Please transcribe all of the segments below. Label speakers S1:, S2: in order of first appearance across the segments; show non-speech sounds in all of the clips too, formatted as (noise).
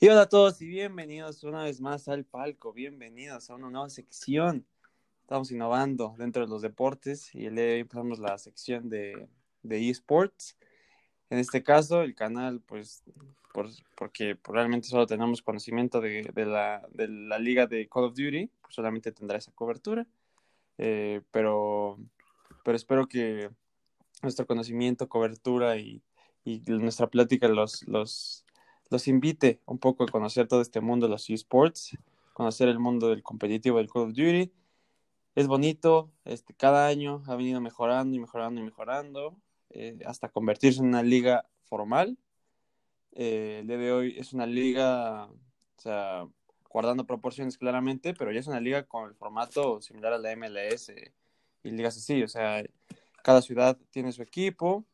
S1: Y hola a todos y bienvenidos una vez más al palco, bienvenidos a una nueva sección. Estamos innovando dentro de los deportes y hoy empezamos la sección de, de esports. En este caso, el canal, pues, por, porque realmente solo tenemos conocimiento de, de, la, de, la, liga de Call of Duty, pues solamente tendrá esa cobertura. Eh, pero, pero espero que nuestro conocimiento, cobertura y, y nuestra plática los, los los invite un poco a conocer todo este mundo de los esports, conocer el mundo del competitivo del Call of Duty. Es bonito, este, cada año ha venido mejorando y mejorando y mejorando, eh, hasta convertirse en una liga formal. Eh, el día de hoy es una liga, o sea, guardando proporciones claramente, pero ya es una liga con el formato similar a la MLS y ligas así, o sea, cada ciudad tiene su equipo,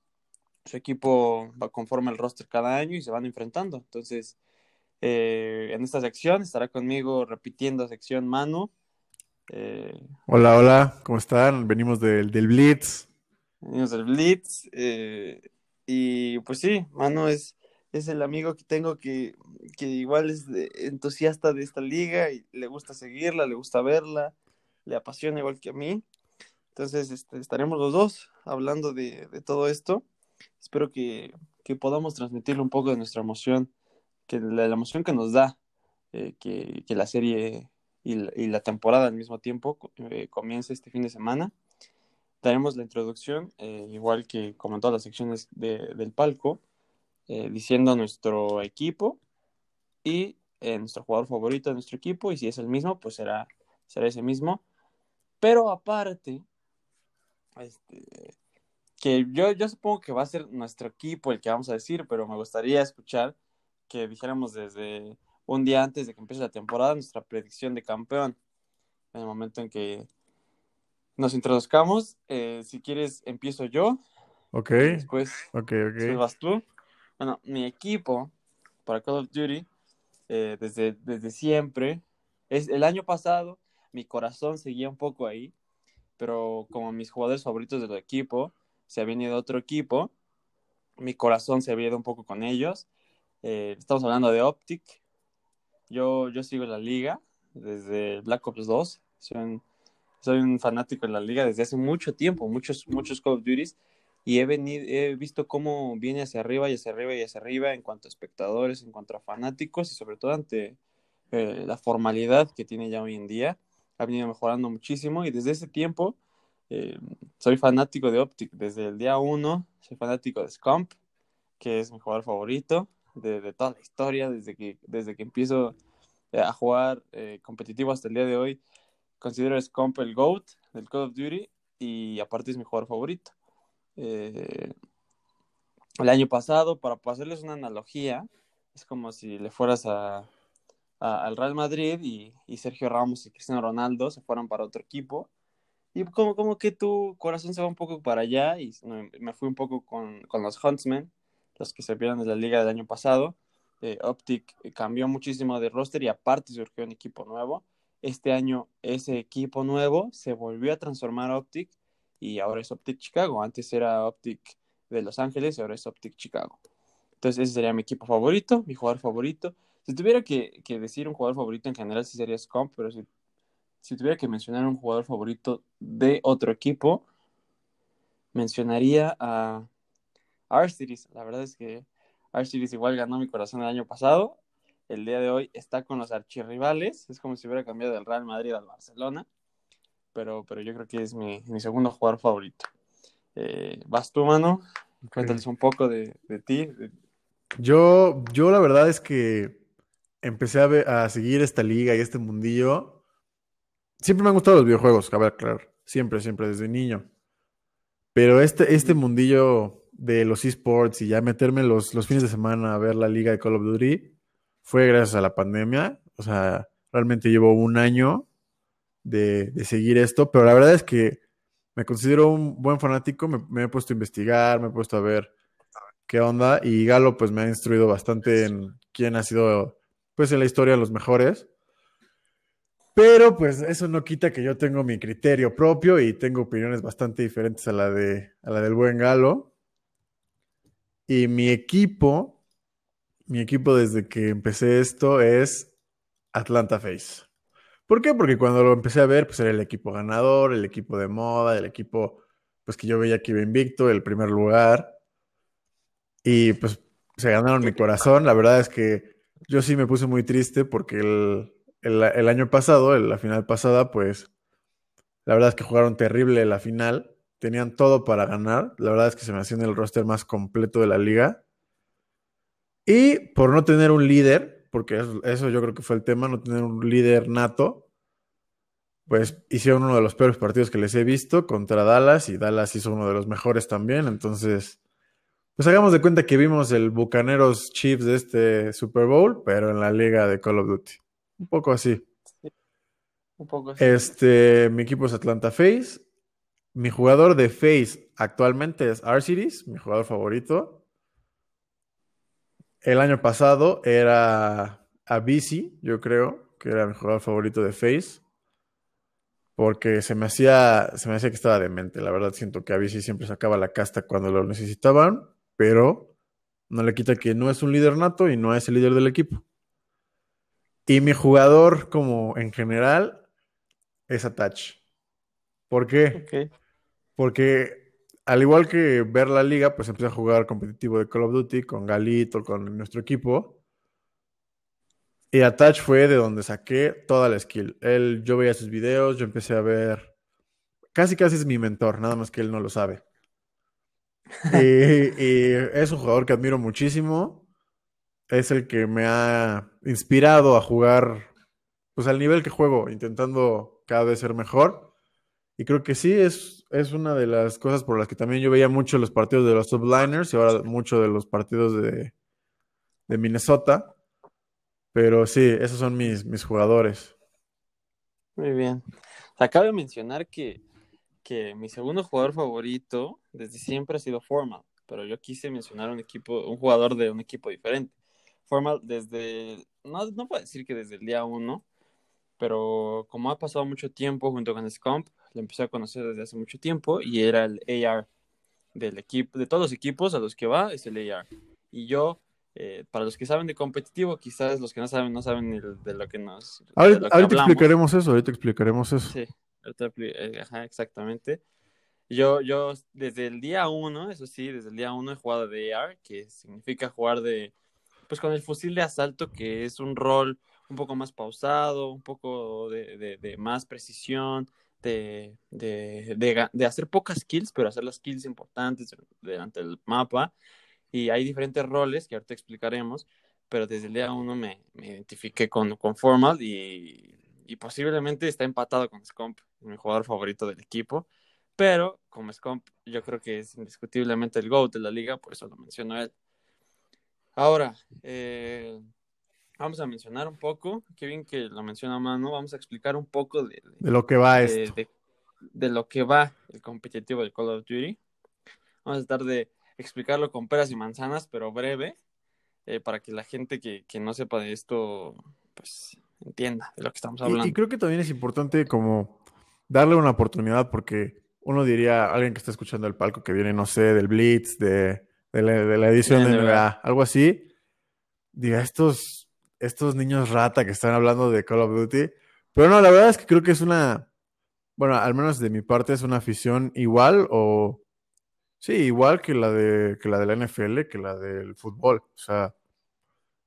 S1: su equipo va conforme el roster cada año y se van enfrentando. Entonces, eh, en esta sección estará conmigo repitiendo sección Manu.
S2: Eh, hola, hola, ¿cómo están? Venimos del, del Blitz.
S1: Venimos del Blitz. Eh, y pues sí, Manu es, es el amigo que tengo que, que igual es entusiasta de esta liga y le gusta seguirla, le gusta verla, le apasiona igual que a mí. Entonces este, estaremos los dos hablando de, de todo esto espero que, que, podamos transmitirle un poco de nuestra emoción, que la, la emoción que nos da eh, que, que, la serie y la, y la, temporada al mismo tiempo eh, comience este fin de semana. Daremos la introducción, eh, igual que como en todas las secciones de, del palco, eh, diciendo nuestro equipo y eh, nuestro jugador favorito de nuestro equipo, y si es el mismo, pues será, será ese mismo. Pero aparte, este, que yo, yo supongo que va a ser nuestro equipo el que vamos a decir, pero me gustaría escuchar que dijéramos desde un día antes de que empiece la temporada nuestra predicción de campeón. En el momento en que nos introduzcamos, eh, si quieres empiezo yo.
S2: Ok.
S1: Después,
S2: ok,
S1: después vas tú. Bueno, mi equipo para Call of Duty, eh, desde, desde siempre, es el año pasado mi corazón seguía un poco ahí, pero como mis jugadores favoritos del equipo, se había ido a otro equipo, mi corazón se había ido un poco con ellos. Eh, estamos hablando de Optic. Yo, yo sigo la liga desde Black Ops 2. Soy un, fanático de la liga desde hace mucho tiempo, muchos, muchos Call of Duties. Y he, venido, he visto cómo viene hacia arriba y hacia arriba y hacia arriba en cuanto a espectadores, en cuanto a fanáticos y sobre todo ante eh, la formalidad que tiene ya hoy en día. Ha venido mejorando muchísimo y desde ese tiempo eh, soy fanático de Optic desde el día uno, soy fanático de Scump, que es mi jugador favorito de, toda la historia, desde que, desde que empiezo eh, a jugar eh, competitivo hasta el día de hoy. Considero a Scump el GOAT del Call of Duty y aparte es mi jugador favorito. El año pasado, para hacerles una analogía, es como si le fueras a, al Real Madrid y Sergio Ramos y Cristiano Ronaldo se fueran para otro equipo y como, como que tu corazón se va un poco para allá y me fui un poco con, con los Huntsmen, los que se vieron en la liga del año pasado. Eh, Optic cambió muchísimo de roster y aparte surgió un equipo nuevo. Este año ese equipo nuevo se volvió a transformar a Optic y ahora es Optic Chicago. Antes era Optic de Los Ángeles y ahora es Optic Chicago. Entonces ese sería mi equipo favorito, mi jugador favorito. Si tuviera que, que decir un jugador favorito en general, sí sería Scump, pero si si tuviera que mencionar un jugador favorito de otro equipo, mencionaría a Arciris. La verdad es que Arciris igual ganó mi corazón el año pasado. El día de hoy está con los archirrivales. Es como si hubiera cambiado del Real Madrid al Barcelona. Pero, pero yo creo que es mi, mi segundo jugador favorito. Eh, vas tú, mano. Cuéntales un poco de, de ti.
S2: Yo, yo la verdad es que empecé a, ver, a seguir esta liga y este mundillo siempre me han gustado los videojuegos, a ver, claro. Siempre, siempre, desde niño. Pero este, este mundillo de los esports y ya meterme los, los fines de semana a ver la liga de Call of Duty fue gracias a la pandemia. O sea, realmente llevo un año de, de seguir esto, pero la verdad es que me considero un buen fanático, me, me, he puesto a investigar, me he puesto a ver qué onda y Galo pues me ha instruido bastante en quién ha sido pues en la historia los mejores. Pero pues eso no quita que yo tengo mi criterio propio y tengo opiniones bastante diferentes a la, de, a la del buen Galo. Y mi equipo, mi equipo desde que empecé esto es Atlanta Face. ¿Por qué? Porque cuando lo empecé a ver, pues era el equipo ganador, el equipo de moda, el equipo pues que yo veía que iba invicto, el primer lugar. Y pues se ganaron mi corazón. La verdad es que yo sí me puse muy triste porque el, año pasado, la final pasada, pues la verdad es que jugaron terrible la final. Tenían todo para ganar. La verdad es que se me hacía el roster más completo de la liga. Y por no tener un líder, porque eso, yo creo que fue el tema, no tener un líder nato, pues hicieron uno de los peores partidos que les he visto contra Dallas y Dallas hizo uno de los mejores también. Entonces, pues hagamos de cuenta que vimos el Bucaneros Chiefs de este Super Bowl, pero en la liga de Call of Duty. Un poco así.
S1: Un poco así.
S2: Este, mi equipo es Atlanta Face. Mi jugador de Face actualmente es Arcides, mi jugador favorito. El año pasado era Avicii, yo creo, que era mi jugador favorito de Face. Porque se me hacía, se me hacía que estaba demente. La verdad, siento que Avicii siempre sacaba la casta cuando lo necesitaban pero no le quita que no es un líder nato y no es el líder del equipo. Y mi jugador, como en general, es Attach. ¿Por qué? Porque al igual que ver la liga, pues empecé a jugar competitivo de Call of Duty con Galito, con nuestro equipo. Y Attach fue de donde saqué toda la skill. Él, yo veía sus videos, yo empecé a ver. Casi, casi es mi mentor, nada más que él no lo sabe. (laughs) y, es un jugador que admiro muchísimo. Es el que me ha inspirado a jugar pues al nivel que juego, intentando cada vez ser mejor. Y creo que sí, es, es una de las cosas por las que también yo veía mucho los partidos de los subliners y ahora mucho de los partidos de, de Minnesota. Pero sí, esos son mis, mis jugadores.
S1: Muy bien. Acabo de mencionar que que mi segundo jugador favorito desde siempre ha sido Formal, pero yo quise mencionar un equipo, un jugador de un equipo diferente. Formal desde, no, no puedo decir que desde el día uno, pero como ha pasado mucho tiempo junto con Scump, lo empecé a conocer desde hace mucho tiempo y era el AR del equipo, de todos los equipos a los que va, es el AR. Y yo, eh, para los que saben de competitivo, quizás los que no saben, no saben de lo que nos.
S2: Ahorita, ahorita explicaremos eso, ahorita explicaremos eso.
S1: Sí. Eh, ajá, exactamente. Yo, yo desde el día uno, eso sí, desde el día uno he jugado de AR, que significa jugar de, pues con el fusil de asalto, que es un rol un poco más pausado, un poco de, de, más precisión, de, de, hacer pocas kills, pero hacer las kills importantes delante del mapa. Y hay diferentes roles que ahorita explicaremos, pero desde el día uno me, me identifiqué con, con Formal y y posiblemente está empatado con Scump, mi jugador favorito del equipo. Pero como Scump, yo creo que es indiscutiblemente el GOAT de la liga, por eso lo menciono él. Ahora, eh, vamos a mencionar un poco, qué bien que lo menciona Mano, vamos a explicar un poco de,
S2: lo que va de,
S1: esto. De, lo que va el competitivo del Call of Duty. Vamos a tratar de explicarlo con peras y manzanas, pero breve, eh, para que la gente que, que no sepa de esto, pues entienda de lo que estamos hablando.
S2: Y, creo que también es importante como darle una oportunidad porque uno diría, alguien que está escuchando el palco que viene, no sé, del Blitz, de, la, edición de NBA, algo así, diga, estos, estos niños rata que están hablando de Call of Duty. Pero no, la verdad es que creo que es una, bueno, al menos de mi parte es una afición igual o, sí, igual que la de, que la de la NFL, que la del fútbol. O sea,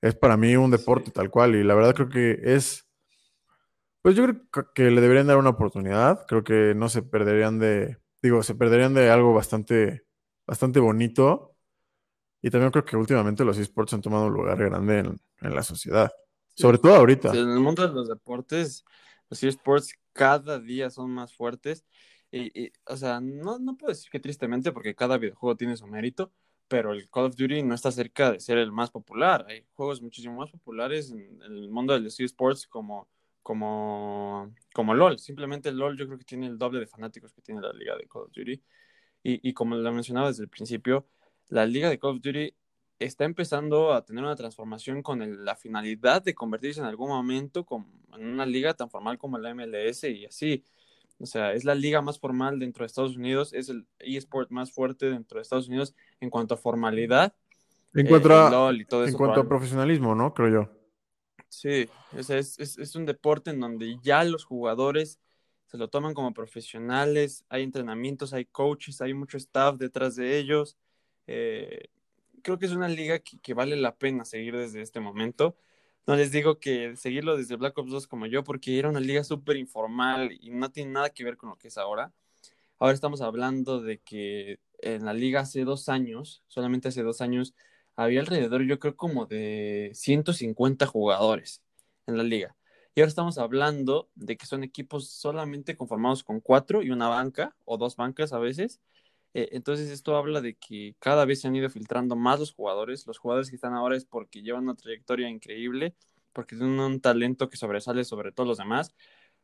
S2: es para mí un deporte tal cual y la verdad creo que es, pues yo creo que le deberían dar una oportunidad, creo que no se perderían de, digo, se perderían de algo bastante, bastante bonito y también creo que últimamente los esports han tomado un lugar grande en, la sociedad, sobre todo ahorita.
S1: en el mundo de los deportes, los esports cada día son más fuertes y, o sea, no, no puedo decir que tristemente porque cada videojuego tiene su mérito, pero el Call of Duty no está cerca de ser el más popular. Hay juegos muchísimo más populares en, el mundo del eSports como, como, como LOL. Simplemente LOL yo creo que tiene el doble de fanáticos que tiene la liga de Call of Duty. Y, y como lo mencionaba desde el principio, la liga de Call of Duty está empezando a tener una transformación con la finalidad de convertirse en algún momento en una liga tan formal como la MLS y así. O sea, es la liga más formal dentro de Estados Unidos, es el eSport más fuerte dentro de Estados Unidos en cuanto a formalidad.
S2: En
S1: eh,
S2: cuanto,
S1: el
S2: a,
S1: LOL y todo
S2: en
S1: eso.
S2: cuanto a profesionalismo, ¿no? Creo yo.
S1: Sí, es, es un deporte en donde ya los jugadores se lo toman como profesionales, hay entrenamientos, hay coaches, hay mucho staff detrás de ellos. Eh, creo que es una liga que, que vale la pena seguir desde este momento. No les digo que seguirlo desde Black Ops 2 como yo, porque era una liga súper informal y no tiene nada que ver con lo que es ahora. Ahora estamos hablando de que en la liga hace dos años, solamente hace dos años, había alrededor, yo creo, como de 150 jugadores en la liga. Y ahora estamos hablando de que son equipos solamente conformados con cuatro y una banca, o dos bancas a veces. Eh, entonces esto habla de que cada vez se han ido filtrando más los jugadores. Los jugadores que están ahora es porque llevan una trayectoria increíble, porque tienen un talento que sobresale sobre todos los demás,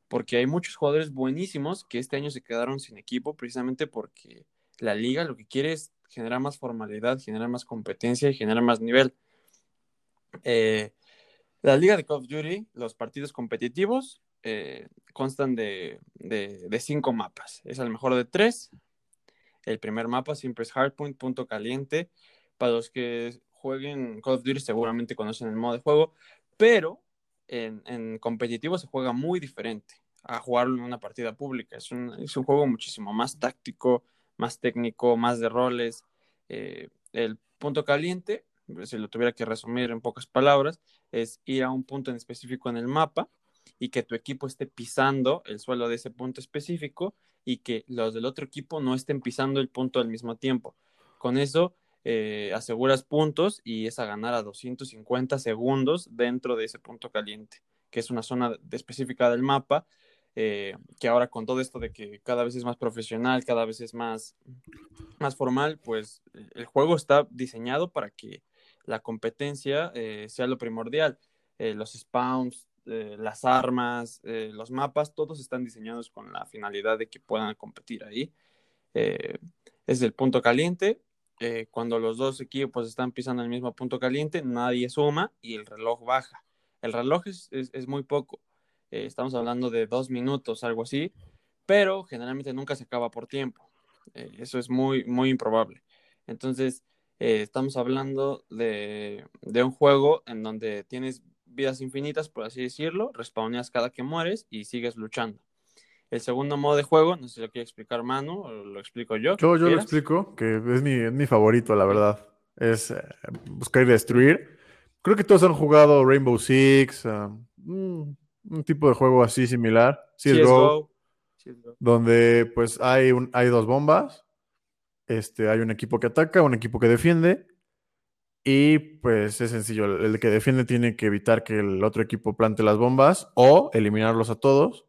S1: porque hay muchos jugadores buenísimos que este año se quedaron sin equipo precisamente porque la liga lo que quiere es generar más formalidad, generar más competencia y generar más nivel. Eh, la liga de Call of Duty, los partidos competitivos eh, constan de, de, cinco mapas. Es el mejor de tres. El primer mapa siempre es Hardpoint, punto caliente. Para los que jueguen Call of Duty seguramente conocen el modo de juego, pero en, competitivo se juega muy diferente a jugarlo en una partida pública. Es un, es un juego muchísimo más táctico, más técnico, más de roles. Eh, el punto caliente, si lo tuviera que resumir en pocas palabras, es ir a un punto en específico en el mapa y que tu equipo esté pisando el suelo de ese punto específico y que los del otro equipo no estén pisando el punto al mismo tiempo. Con eso eh, aseguras puntos y es a ganar a 250 segundos dentro de ese punto caliente, que es una zona específica del mapa eh, que ahora con todo esto de que cada vez es más profesional, cada vez es más, más formal, pues el juego está diseñado para que la competencia eh, sea lo primordial. Eh, los spawns, eh, las armas, los mapas, todos están diseñados con la finalidad de que puedan competir ahí. Eh, es el punto caliente. cuando los dos equipos están pisando el mismo punto caliente, nadie suma y el reloj baja. El reloj es, es, es muy poco eh, estamos hablando de dos minutos, algo así, pero generalmente nunca se acaba por tiempo. Eh, eso es muy, muy improbable. Entonces, eh, estamos hablando de, de, un juego en donde tienes vidas infinitas, por así decirlo, respawneas cada que mueres y sigues luchando. El segundo modo de juego, no sé si lo quiere explicar Manu o lo explico yo.
S2: Yo, yo lo explico, que es mi, es mi favorito, la verdad. Es eh, buscar y destruir. Creo que todos han jugado Rainbow Six, mm, un tipo de juego así similar. CSGO, CSGO. donde pues hay, un, hay dos bombas. Este, hay un equipo que ataca, un equipo que defiende. Y pues es sencillo, el, que defiende tiene que evitar que el otro equipo plante las bombas o eliminarlos a todos.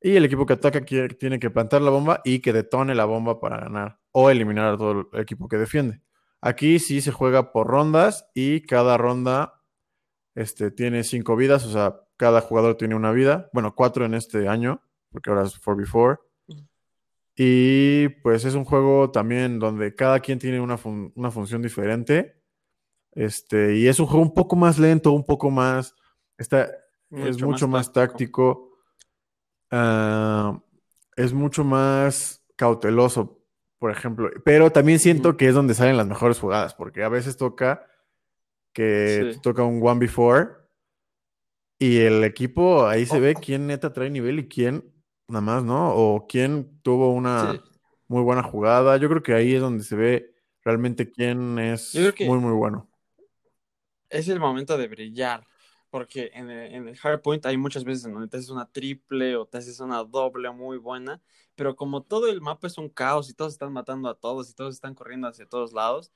S2: Y el equipo que ataca quiere, tiene que plantar la bomba y que detone la bomba para ganar o eliminar a todo el equipo que defiende. Aquí sí se juega por rondas y cada ronda este, tiene cinco vidas, o sea, cada jugador tiene una vida. Bueno, cuatro en este año, porque ahora es 4v4. Y pues es un juego también donde cada quien tiene una, fun una función diferente. Este, y es un juego un poco más lento, un poco más. Está, mucho es mucho más, más táctico. Uh, es mucho más cauteloso, por ejemplo. Pero también siento que es donde salen las mejores jugadas, porque a veces toca que sí. toca un 1v4 y el equipo ahí se oh. ve quién neta trae nivel y quién nada más, ¿no? O quién tuvo una sí. muy buena jugada. Yo creo que ahí es donde se ve realmente quién es muy, muy bueno.
S1: Es el momento de brillar. Porque en el, en el hay muchas veces en donde te haces una triple o te haces una doble muy buena, pero como todo el mapa es un caos y todos están matando a todos y todos están corriendo hacia todos lados,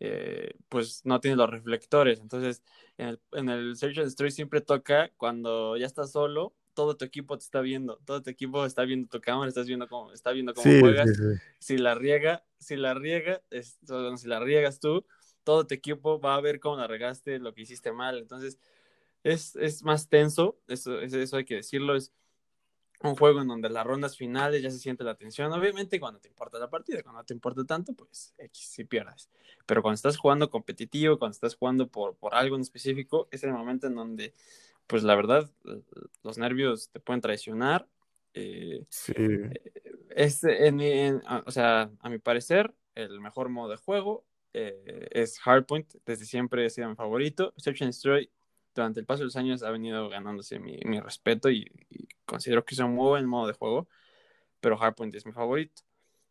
S1: eh, pues no tiene los reflectores. Entonces, en el, en el Search and Destroy siempre toca cuando ya estás solo, todo tu equipo te está viendo, todo tu equipo está viendo tu cámara, estás viendo cómo, está viendo cómo
S2: sí,
S1: juegas.
S2: Sí, sí.
S1: Si la riega, si la riega, es, si la riegas tú, todo tu equipo va a ver cómo la regaste, lo que hiciste mal. Entonces, es, es más tenso, eso, eso hay que decirlo, es un juego en donde las rondas finales ya se siente la tensión, obviamente cuando te importa la partida, cuando no te importa tanto, pues X si pierdes, pero cuando estás jugando competitivo, cuando estás jugando por, por algo en específico, es el momento en donde, pues la verdad, los nervios te pueden traicionar. Eh,
S2: sí.
S1: Es, en, en, o sea, a mi parecer, el mejor modo de juego, eh, es Hardpoint, desde siempre ha sido mi favorito. Search and Destroy, durante el paso de los años, ha venido ganándose mi, mi respeto y, y, considero que es un muy buen modo de juego, pero Hardpoint es mi favorito.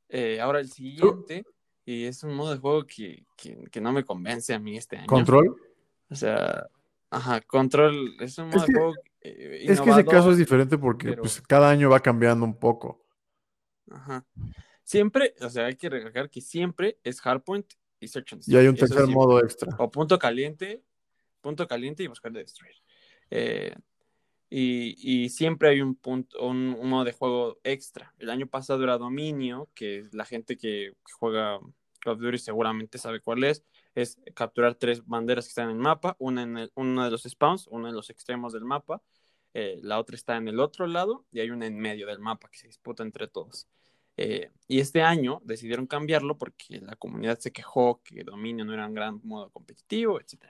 S1: Eh, ahora el siguiente, y es un modo de juego que, que, que, no me convence a mí este año.
S2: ¿Control?
S1: O sea, ajá, Control es un modo
S2: es que,
S1: de juego. Eh,
S2: es que ese caso es diferente porque pero... pues, cada año va cambiando un poco.
S1: Ajá. Siempre, o sea, hay que recalcar que siempre es Hardpoint y Search and
S2: Destroy. Y hay un tercer modo extra.
S1: O punto caliente, punto caliente y buscar de destruir. Eh, y, y, siempre hay un punto, un, un, modo de juego extra. El año pasado era Dominio, que la gente que, que juega Call of Duty seguramente sabe cuál es. Es capturar tres banderas que están en el mapa, una en el, una de los spawns, una en los extremos del mapa, eh, la otra está en el otro lado y hay una en medio del mapa que se disputa entre todos. Eh, y este año decidieron cambiarlo porque la comunidad se quejó que Dominio no era un gran modo competitivo, etc.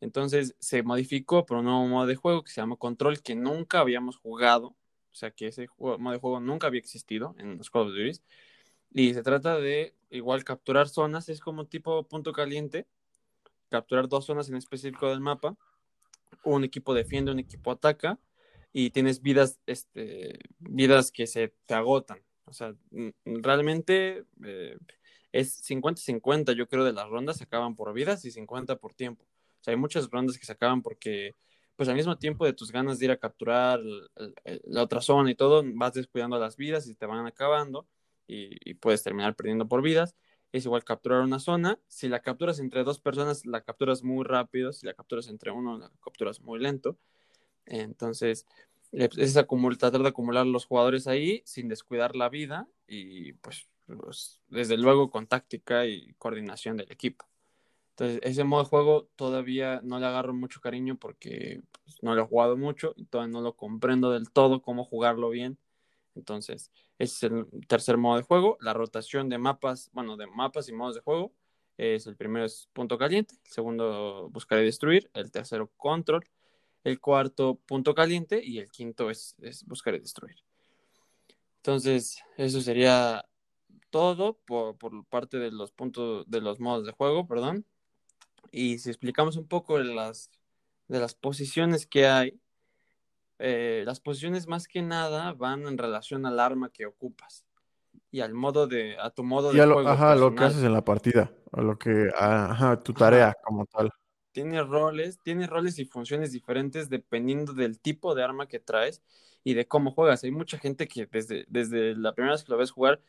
S1: Entonces se modificó por un nuevo modo de juego que se llama Control, que nunca habíamos jugado, o sea que ese modo de juego nunca había existido en los Call of Duty. Y se trata de igual capturar zonas, es como tipo punto caliente, capturar dos zonas en específico del mapa. Un equipo defiende, un equipo ataca y tienes vidas, este, vidas que se te agotan. O sea, realmente eh, es 50-50, yo creo, de las rondas se acaban por vidas y 50 por tiempo. O sea, hay muchas rondas que se acaban porque, pues al mismo tiempo de tus ganas de ir a capturar la otra zona y todo, vas descuidando las vidas y te van acabando y, y puedes terminar perdiendo por vidas. Es igual capturar una zona. Si la capturas entre dos personas, la capturas muy rápido. Si la capturas entre uno, la capturas muy lento. Entonces, es acumular, tratar de acumular los jugadores ahí sin descuidar la vida y pues, pues, desde luego con táctica y coordinación del equipo. Entonces, ese modo de juego todavía no le agarro mucho cariño porque pues, no lo he jugado mucho y todavía no lo comprendo del todo cómo jugarlo bien. Entonces, ese es el tercer modo de juego. La rotación de mapas, bueno, de mapas y modos de juego es el primero es punto caliente, el segundo buscar y destruir, el tercero control, el cuarto punto caliente y el quinto es, es buscar y destruir. Entonces, eso sería todo por, por, parte de los puntos de los modos de juego, perdón. Y si explicamos un poco de las, de las posiciones que hay, eh, las posiciones más que nada van en relación al arma que ocupas y al modo de, a tu modo
S2: y
S1: de
S2: a lo,
S1: juego.
S2: Ajá, lo que haces en la partida, a lo que, ajá, tu tarea ajá. como tal.
S1: Tiene roles, tiene roles y funciones diferentes dependiendo del tipo de arma que traes y de cómo juegas. Hay mucha gente que desde, desde la primera vez que lo ves jugar,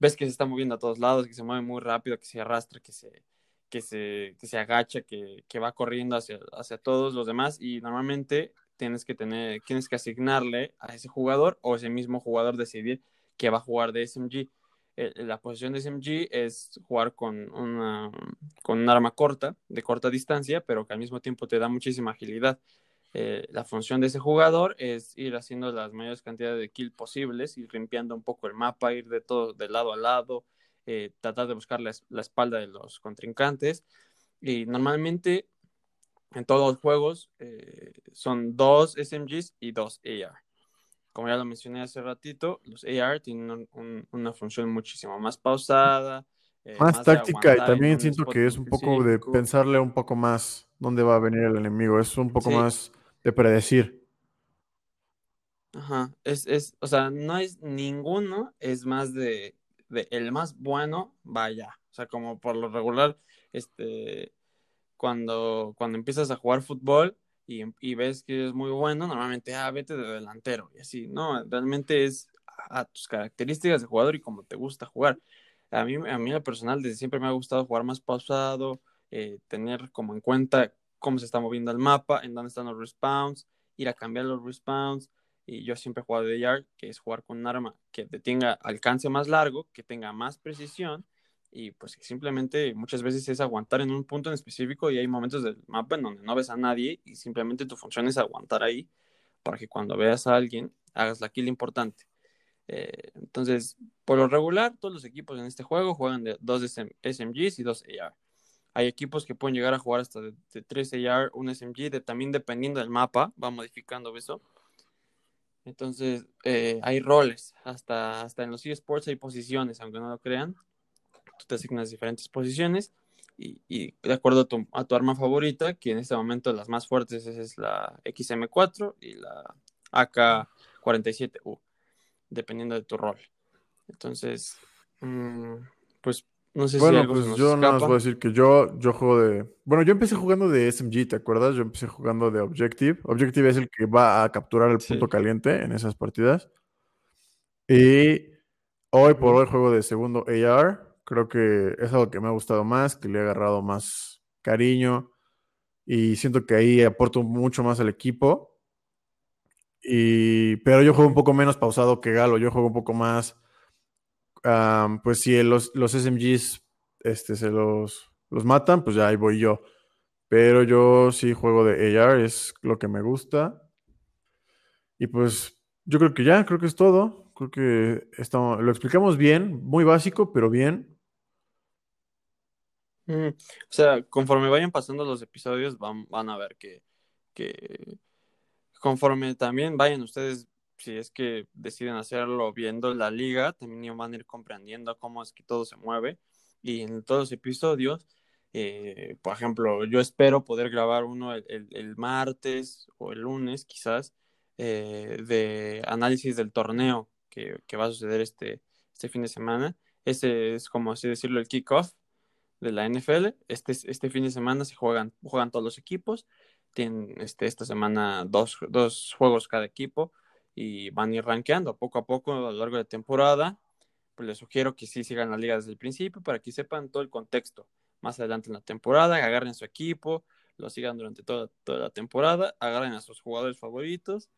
S1: ves que se está moviendo a todos lados, que se mueve muy rápido, que se arrastra, que se, que se, que se agacha, que, que va corriendo hacia, hacia todos los demás y normalmente tienes que tener, tienes que asignarle a ese jugador o ese mismo jugador decidir que va a jugar de SMG. Eh, la posición de SMG es jugar con una con un arma corta, de corta distancia, pero que al mismo tiempo te da muchísima agilidad. Eh, la función de ese jugador es ir haciendo las mayores cantidades de kills posibles, ir limpiando un poco el mapa, ir de todo de lado a lado, eh, tratar de buscar la, la, espalda de los contrincantes. Y normalmente en todos los juegos eh, son dos SMGs y dos AR. Como ya lo mencioné hace ratito, los AR tienen un, un, una función muchísimo más pausada.
S2: Eh, más, más, táctica y también siento que es un poco de pensarle un poco más dónde va a venir el enemigo. Es un poco sí. más de predecir.
S1: Ajá, es, es, o sea, no es ninguno, es más de, de el más bueno, vaya. O sea, como por lo regular, este, cuando, cuando empiezas a jugar fútbol y, y, ves que es muy bueno, normalmente, ah, vete de delantero y así, no, realmente es a tus características de jugador y como te gusta jugar. A mí, a mí lo personal, desde siempre me ha gustado jugar más pausado, eh, tener como en cuenta cómo se está moviendo el mapa, en dónde están los respawns, ir a cambiar los respawns. Y yo siempre he jugado de yard, que es jugar con un arma que tenga alcance más largo, que tenga más precisión y pues simplemente muchas veces es aguantar en un punto en específico y hay momentos del mapa en donde no ves a nadie y simplemente tu función es aguantar ahí para que cuando veas a alguien hagas la kill importante. Eh, entonces, por lo regular, todos los equipos en este juego juegan de dos SMGs y dos AR. Hay equipos que pueden llegar a jugar hasta de, 3 AR, un SMG, de, también dependiendo del mapa, va modificando eso. Entonces, eh, hay roles, hasta, hasta en los eSports hay posiciones, aunque no lo crean tú te asignas diferentes posiciones y, de acuerdo a tu, a tu, arma favorita, que en este momento las más fuertes es la XM4 y la AK-47U, dependiendo de tu rol. Entonces, mm, pues no sé
S2: bueno, si pues yo no os voy a decir que yo, yo juego de. Bueno, yo empecé jugando de SMG, ¿te acuerdas? Yo empecé jugando de Objective. Objective es el que va a capturar el punto caliente en esas partidas. Y hoy por hoy juego de segundo AR. Creo que es algo que me ha gustado más, que le he agarrado más cariño. Y siento que ahí aporto mucho más al equipo. Y, pero yo juego un poco menos pausado que Galo. Yo juego un poco más pues si los, los SMGs este, se los, los matan, pues ya ahí voy yo. Pero yo sí juego de AR, es lo que me gusta. Y pues yo creo que ya, creo que es todo. Creo que estamos, lo explicamos bien, muy básico, pero bien.
S1: Mm, o sea, conforme vayan pasando los episodios, van, van a ver que, que conforme también vayan ustedes si es que deciden hacerlo viendo la liga, también van a ir comprendiendo cómo es que todo se mueve. Y en todos los episodios, eh, por ejemplo, yo espero poder grabar uno el, martes o el lunes, quizás, eh, de análisis del torneo que, va a suceder este, este fin de semana. Ese es como así decirlo el kickoff de la NFL. Este, este fin de semana se juegan, juegan todos los equipos. Tienen este, esta semana dos, dos juegos cada equipo y van a ir rankeando poco a poco a lo largo de la temporada. Pues les sugiero que sí sigan la liga desde el principio para que sepan todo el contexto. Más adelante en la temporada, agarren su equipo, lo sigan durante toda, toda la temporada, agarren a sus jugadores favoritos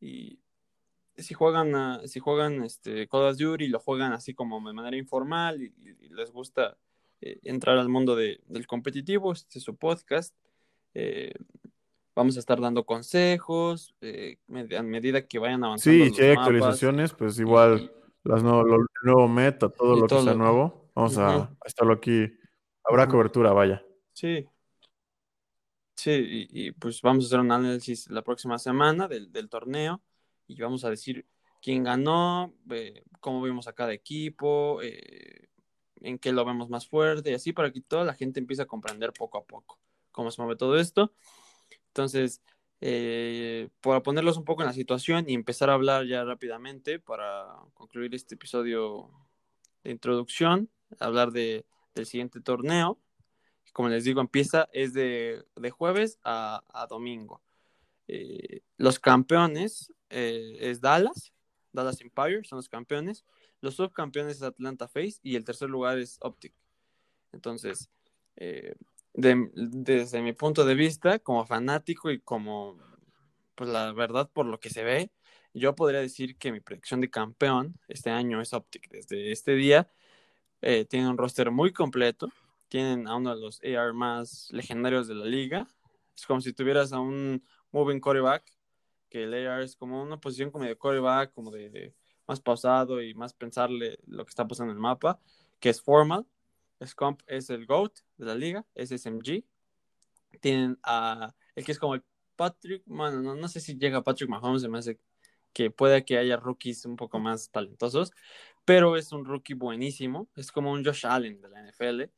S1: y si juegan a, si juegan este Call of Duty lo juegan así como de manera informal y, les gusta eh, entrar al mundo de, del competitivo, este es su podcast. Eh, vamos a estar dando consejos eh, a medida que vayan avanzando.
S2: Sí, si hay actualizaciones, pues igual las el nuevo meta, todo lo que sea nuevo, vamos a, estarlo aquí. Habrá cobertura, vaya.
S1: Sí. Sí, y, pues vamos a hacer un análisis la próxima semana del, torneo y vamos a decir quién ganó, eh, cómo vimos a cada equipo, eh, en qué lo vemos más fuerte y así para que toda la gente empiece a comprender poco a poco cómo se mueve todo esto. Entonces, eh, para ponerlos un poco en la situación y empezar a hablar ya rápidamente para concluir este episodio de introducción, hablar de, del siguiente torneo. Como les digo, empieza es de, jueves a, domingo. Eh, los campeones eh, es Dallas, Dallas Empire son los campeones. Los subcampeones es Atlanta Face y el tercer lugar es Optic. Entonces, desde mi punto de vista, como fanático y como, pues la verdad, por lo que se ve, yo podría decir que mi predicción de campeón este año es Optic. Desde este día eh, tienen un roster muy completo, tienen a uno de los AR más legendarios de la liga. Es como si tuvieras a un moving quarterback, que el AR es como una posición como de quarterback, como de más pausado y más pensarle lo que está pasando en el mapa, que es formal Scump es el GOAT de la liga, es SMG. Tienen a el que es como el Patrick, bueno, no, sé si llega Patrick Mahomes, se me hace que puede que haya rookies un poco más talentosos, pero es un rookie buenísimo, es como un Josh Allen de la NFL.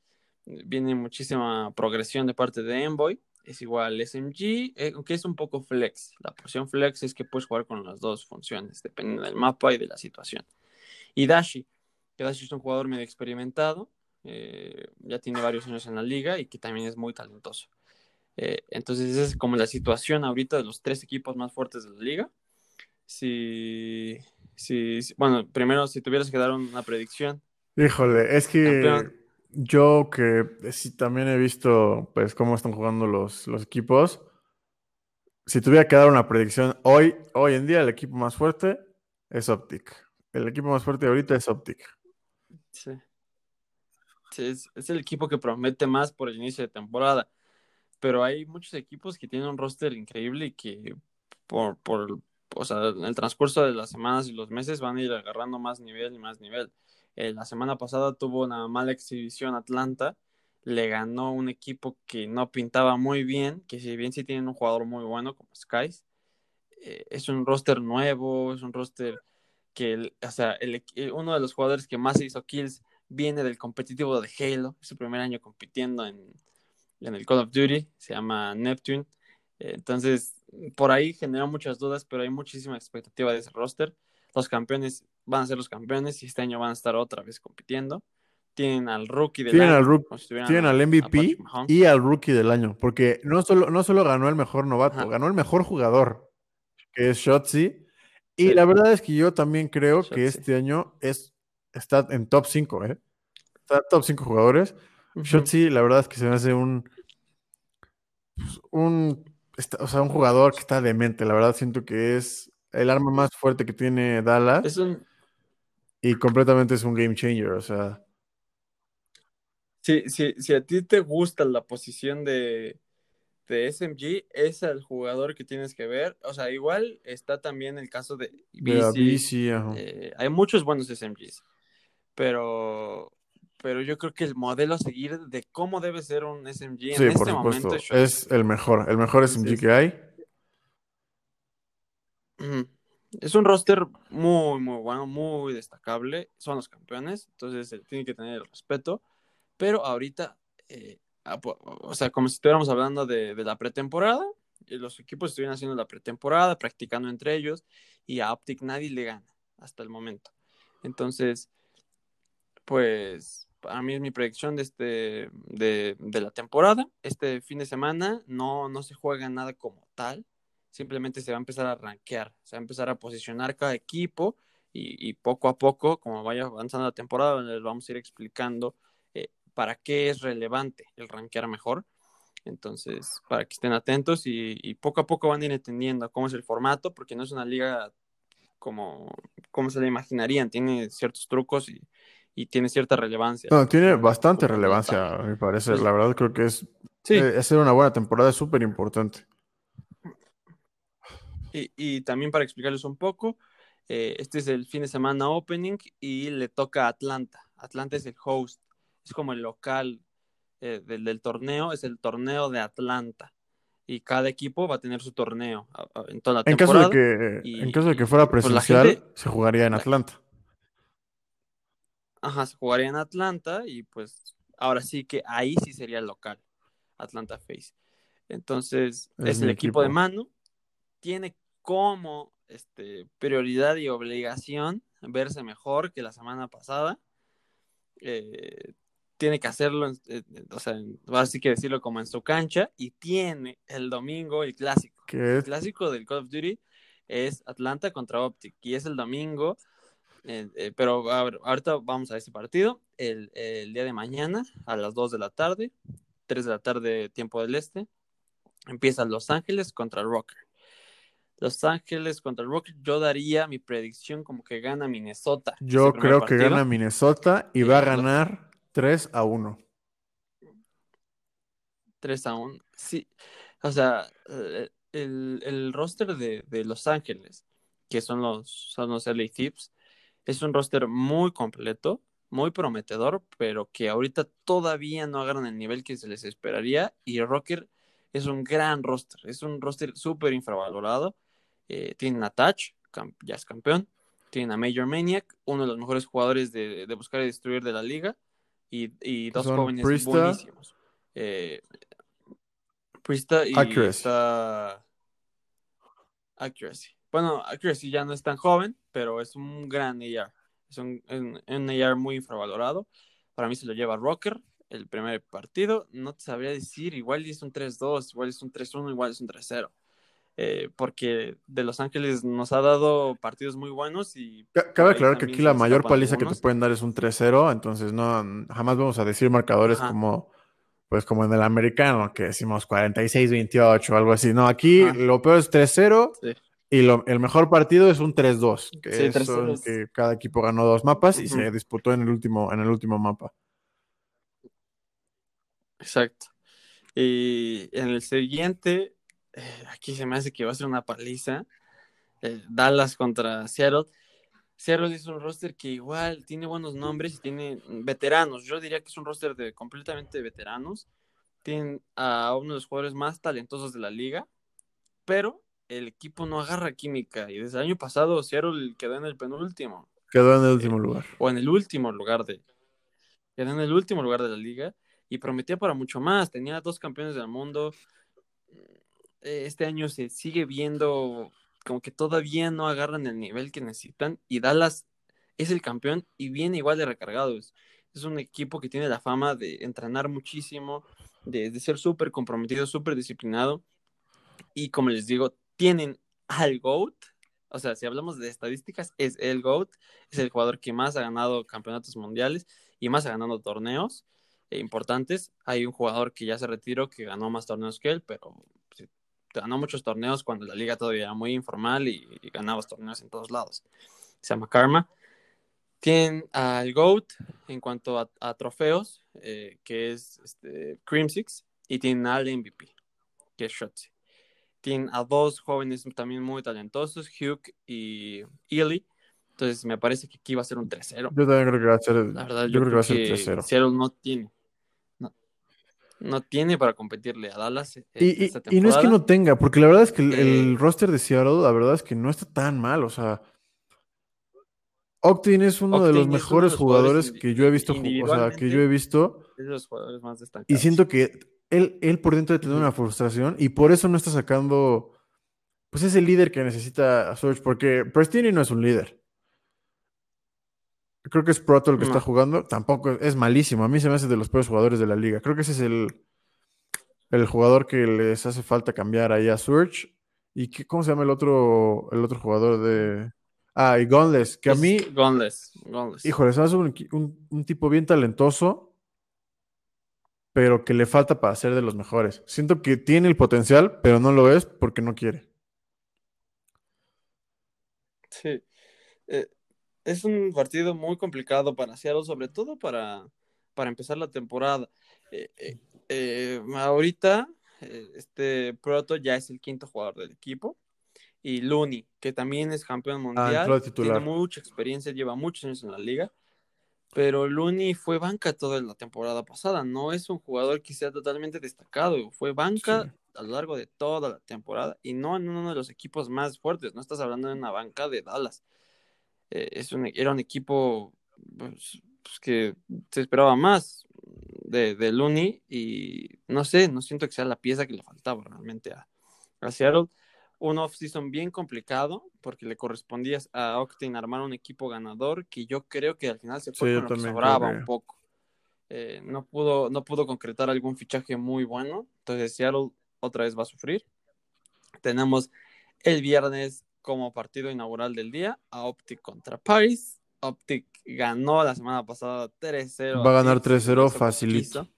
S1: Viene muchísima progresión de parte de Envoy, es igual SMG, eh, aunque es un poco flex. La posición flex es que puedes jugar con las dos funciones, dependiendo del mapa y de la situación. Y Dashi, que Dashi es un jugador medio experimentado, eh, ya tiene varios años en la liga y que también es muy talentoso. Eh, entonces, esa es como la situación ahorita de los tres equipos más fuertes de la liga. Si, si, bueno, primero, si tuvieras que dar una predicción.
S2: Híjole, es que yo que sí también he visto pues cómo están jugando los, los equipos. Si tuviera que dar una predicción, hoy, hoy en día el equipo más fuerte es Optic. El equipo más fuerte ahorita es Optic.
S1: Sí es, el equipo que promete más por el inicio de temporada. Pero hay muchos equipos que tienen un roster increíble y que por, por o sea, el transcurso de las semanas y los meses van a ir agarrando más nivel y más nivel. Eh, la semana pasada tuvo una mala exhibición Atlanta, le ganó un equipo que no pintaba muy bien, que si bien sí tienen un jugador muy bueno como Skies, eh, es un roster nuevo, es un roster que, o sea, el, uno de los jugadores que más hizo kills viene del competitivo de Halo, su primer año compitiendo en, en el Call of Duty, se llama Neptune. Eh, entonces, por ahí genera muchas dudas, pero hay muchísima expectativa de ese roster. Los campeones van a ser los campeones y este año van a estar otra vez compitiendo. Tienen al rookie del
S2: tienen
S1: año.
S2: Al
S1: si
S2: tienen al MVP y al rookie del año, porque no solo, no solo ganó el mejor novato,
S1: Ajá.
S2: ganó el mejor jugador, que es Shotzi. Y
S1: Sí.
S2: la verdad es que yo también creo que este año es, está en top 5, ¿eh? Está en top 5 jugadores. Shotzi, la verdad es que se me hace un. un está- o sea, un jugador que está demente. La verdad, siento que es el arma más fuerte que tiene Dallas
S1: Es un,
S2: y completamente es un game changer. O sea,
S1: si, si, si a ti te gusta la posición de, de SMG, es el jugador que tienes que ver. O sea, igual está también el caso de BC. Eh, hay muchos buenos SMGs, pero, pero yo creo que el modelo a seguir de cómo debe ser un SMG en
S2: Sí,
S1: este
S2: por supuesto.
S1: momento es
S2: el mejor, el mejor SMG que hay.
S1: Es un roster muy, muy bueno, muy destacable. Son los campeones, entonces se tiene que tener el respeto. Pero ahorita, eh, o sea, como si estuviéramos hablando de, la pretemporada, y los equipos estuvieran haciendo la pretemporada, practicando entre ellos, y a Optic nadie le gana hasta el momento. Entonces, pues, para mí es mi predicción de, este, de, de la temporada. Este fin de semana no, no se juega nada como tal simplemente se va a empezar a rankear, se va a empezar a posicionar cada equipo y, y poco a poco, como vaya avanzando la temporada, les vamos a ir explicando eh, para qué es relevante el rankear mejor. Entonces, para que estén atentos y, y poco a poco van a ir entendiendo cómo es el formato, porque no es una liga como, como se la imaginarían, tiene ciertos trucos y, y tiene cierta relevancia.
S2: No, tiene bastante relevancia, parecer.
S1: Pues-
S2: La verdad, creo que es
S1: Sí,
S2: eh, hacer una buena temporada es súper importante.
S1: Y, y también para explicarles un poco, eh, este es el fin de semana opening y le toca a Atlanta. Atlanta es el host, es como el local eh, del, del torneo, es el torneo de Atlanta. Y cada equipo va a tener su torneo en toda la
S2: En caso de que,
S1: y-
S2: en caso de que fuera
S1: pues,
S2: presencial,
S1: gente-
S2: se jugaría en
S1: la-
S2: Atlanta.
S1: Ajá, se jugaría en Atlanta y pues ahora sí que ahí sí sería el local, Atlanta Face. Entonces,
S2: Es
S1: el equipo de
S2: equipo.
S1: mano, tiene como este, prioridad y obligación verse mejor que la semana pasada. Eh, tiene que hacerlo, eh, o sea, en- ahora sí que decirlo como en su cancha, y tiene el domingo el clásico.
S2: Que
S1: El clásico del Call of Duty es Atlanta contra Optic y es el domingo. eh, eh, pero a ver, ahorita vamos a ese partido. El, el día de mañana a las 2 de la tarde, 3 de la tarde, tiempo del este, empieza Los Ángeles contra Rocker. Los Ángeles contra Rocker, yo daría mi predicción como que gana Minnesota.
S2: yo creo que
S1: partido.
S2: gana Minnesota y
S1: Y
S2: va a
S1: lo-
S2: ganar 3 a 1.
S1: 3 a 1. Sí, o sea, eh, el, el roster de, de Los Ángeles, que son los, son los LA Thieves, es un roster muy completo, muy prometedor, pero que ahorita todavía no agarran el nivel que se les esperaría. Y Rocker es un gran roster, es un roster súper infravalorado. Eh, tienen a Touch, ya es campeón. Tienen a Major Maniac, uno de los mejores jugadores de, de buscar y destruir de la liga. Y, y dos
S2: son
S1: jóvenes
S2: Prista.
S1: buenísimos. Eh, Prista y
S2: Accuracy.
S1: está Accuracy. Bueno, Accuracy ya no es tan joven, pero es un gran AR. Es un, un, un AR muy infravalorado. Para mí se lo lleva Rocker el primer partido. No te sabría decir, igual es un 3-2, igual es un 3-1, igual es un 3-0. Eh, porque de Los Ángeles nos ha dado partidos muy buenos y
S2: Cabe aclarar que aquí la mayor paliza que te
S1: algunos.
S2: pueden dar es un 3-0, entonces no jamás vamos a decir marcadores
S1: Ajá.
S2: como pues como en el americano que decimos 46-28 o algo así. No, aquí
S1: Ajá.
S2: lo peor es 3-0
S1: Sí.
S2: y lo- el mejor partido es un 3-2, que
S1: Sí,
S2: es
S1: 3-0 es-
S2: que cada equipo ganó dos mapas y
S1: Ujú.
S2: se disputó en el último en el último mapa.
S1: Exacto. Y en el siguiente, eh, aquí se me hace que va a ser una paliza. eh, Dallas contra Seattle. Seattle es un roster que igual tiene buenos nombres y tiene veteranos. Yo diría que es un roster de completamente veteranos. Tienen a uno de los jugadores más talentosos de la liga, pero el equipo no agarra química. Y desde el año pasado Seattle quedó en el penúltimo
S2: Quedó en el último lugar.
S1: o en el último lugar de, quedó en el último lugar de la liga y prometía para mucho más. Tenía dos campeones del mundo. Este año se sigue viendo como que todavía no agarran el nivel que necesitan y Dallas es el campeón y viene igual de recargados. Es un equipo que tiene la fama de entrenar muchísimo, de, de ser súper comprometido, súper disciplinado y como les digo, tienen al GOAT. O sea, si hablamos de estadísticas, es el GOAT, es el jugador que más ha ganado campeonatos mundiales y más ha ganado torneos eh, importantes. Hay un jugador que ya se retiró que ganó más torneos que él, pero ganó muchos torneos cuando la liga todavía era muy informal y, ganaba torneos en todos lados. Se llama Karma. Tienen al GOAT en cuanto a, trofeos, eh, que es este, Cream Six, y tienen al MVP, que es Shotzi. Tienen a dos jóvenes también muy talentosos, Hugh y Ely. Entonces me parece que aquí va a ser un 3-0.
S2: Yo también creo que va a ser, la verdad, yo, creo, que va a ser 3-0.
S1: Seattle no tiene no tiene para competirle a Dallas.
S2: E, y, y, no es que no tenga, porque la verdad es que el, eh, roster de Seattle, la verdad es que no está tan mal. O sea, Octin es uno de los mejores jugadores, que yo he visto. O sea, que yo he visto.
S1: Es de los jugadores más destacados.
S2: Y siento que él, él por dentro de tener una frustración y por eso no está sacando. Pues ese líder que necesita a Surge, porque Prestini no es un líder. Creo que es Proto el que está jugando. Tampoco es malísimo. A mí se me hace de los peores jugadores de la liga. Creo que ese es el, el jugador que les hace falta cambiar ahí a Surge. ¿Y qué, cómo se llama el otro, el otro jugador de. Ah, y Gonles, que a mí.
S1: Gonles,
S2: Híjole, es un, un, un, tipo bien talentoso, pero que le falta para ser de los mejores. Siento que tiene el potencial, pero no lo es porque no quiere.
S1: Sí. Eh, es un partido muy complicado para Seattle, sobre todo para, para empezar la temporada. Eh, eh, eh, ahorita, este Proto ya es el quinto jugador del equipo. Y Looney, que también es campeón ah, mundial, tiene mucha experiencia, lleva muchos años en la liga. Pero Looney fue banca toda la temporada pasada. No es un jugador que sea totalmente destacado. Fue banca a lo largo de toda la temporada y no en uno de los equipos más fuertes. No estás hablando de una banca de Dallas. Eh, es un, era un equipo pues, pues, que se esperaba más de, de Looney y no sé, no siento que sea la pieza que le faltaba realmente a, a Seattle. Un off-season bien complicado porque le correspondía a Octane armar un equipo ganador que yo creo que al final se fue con lo que sobraba un poco. Eh, no, pudo, no pudo concretar algún fichaje muy bueno, entonces Seattle otra vez va a sufrir. Tenemos el viernes como partido inaugural del día a Optic contra Paris. Optic ganó la semana pasada 3-0.
S2: Va a ganar 3-0 facilito.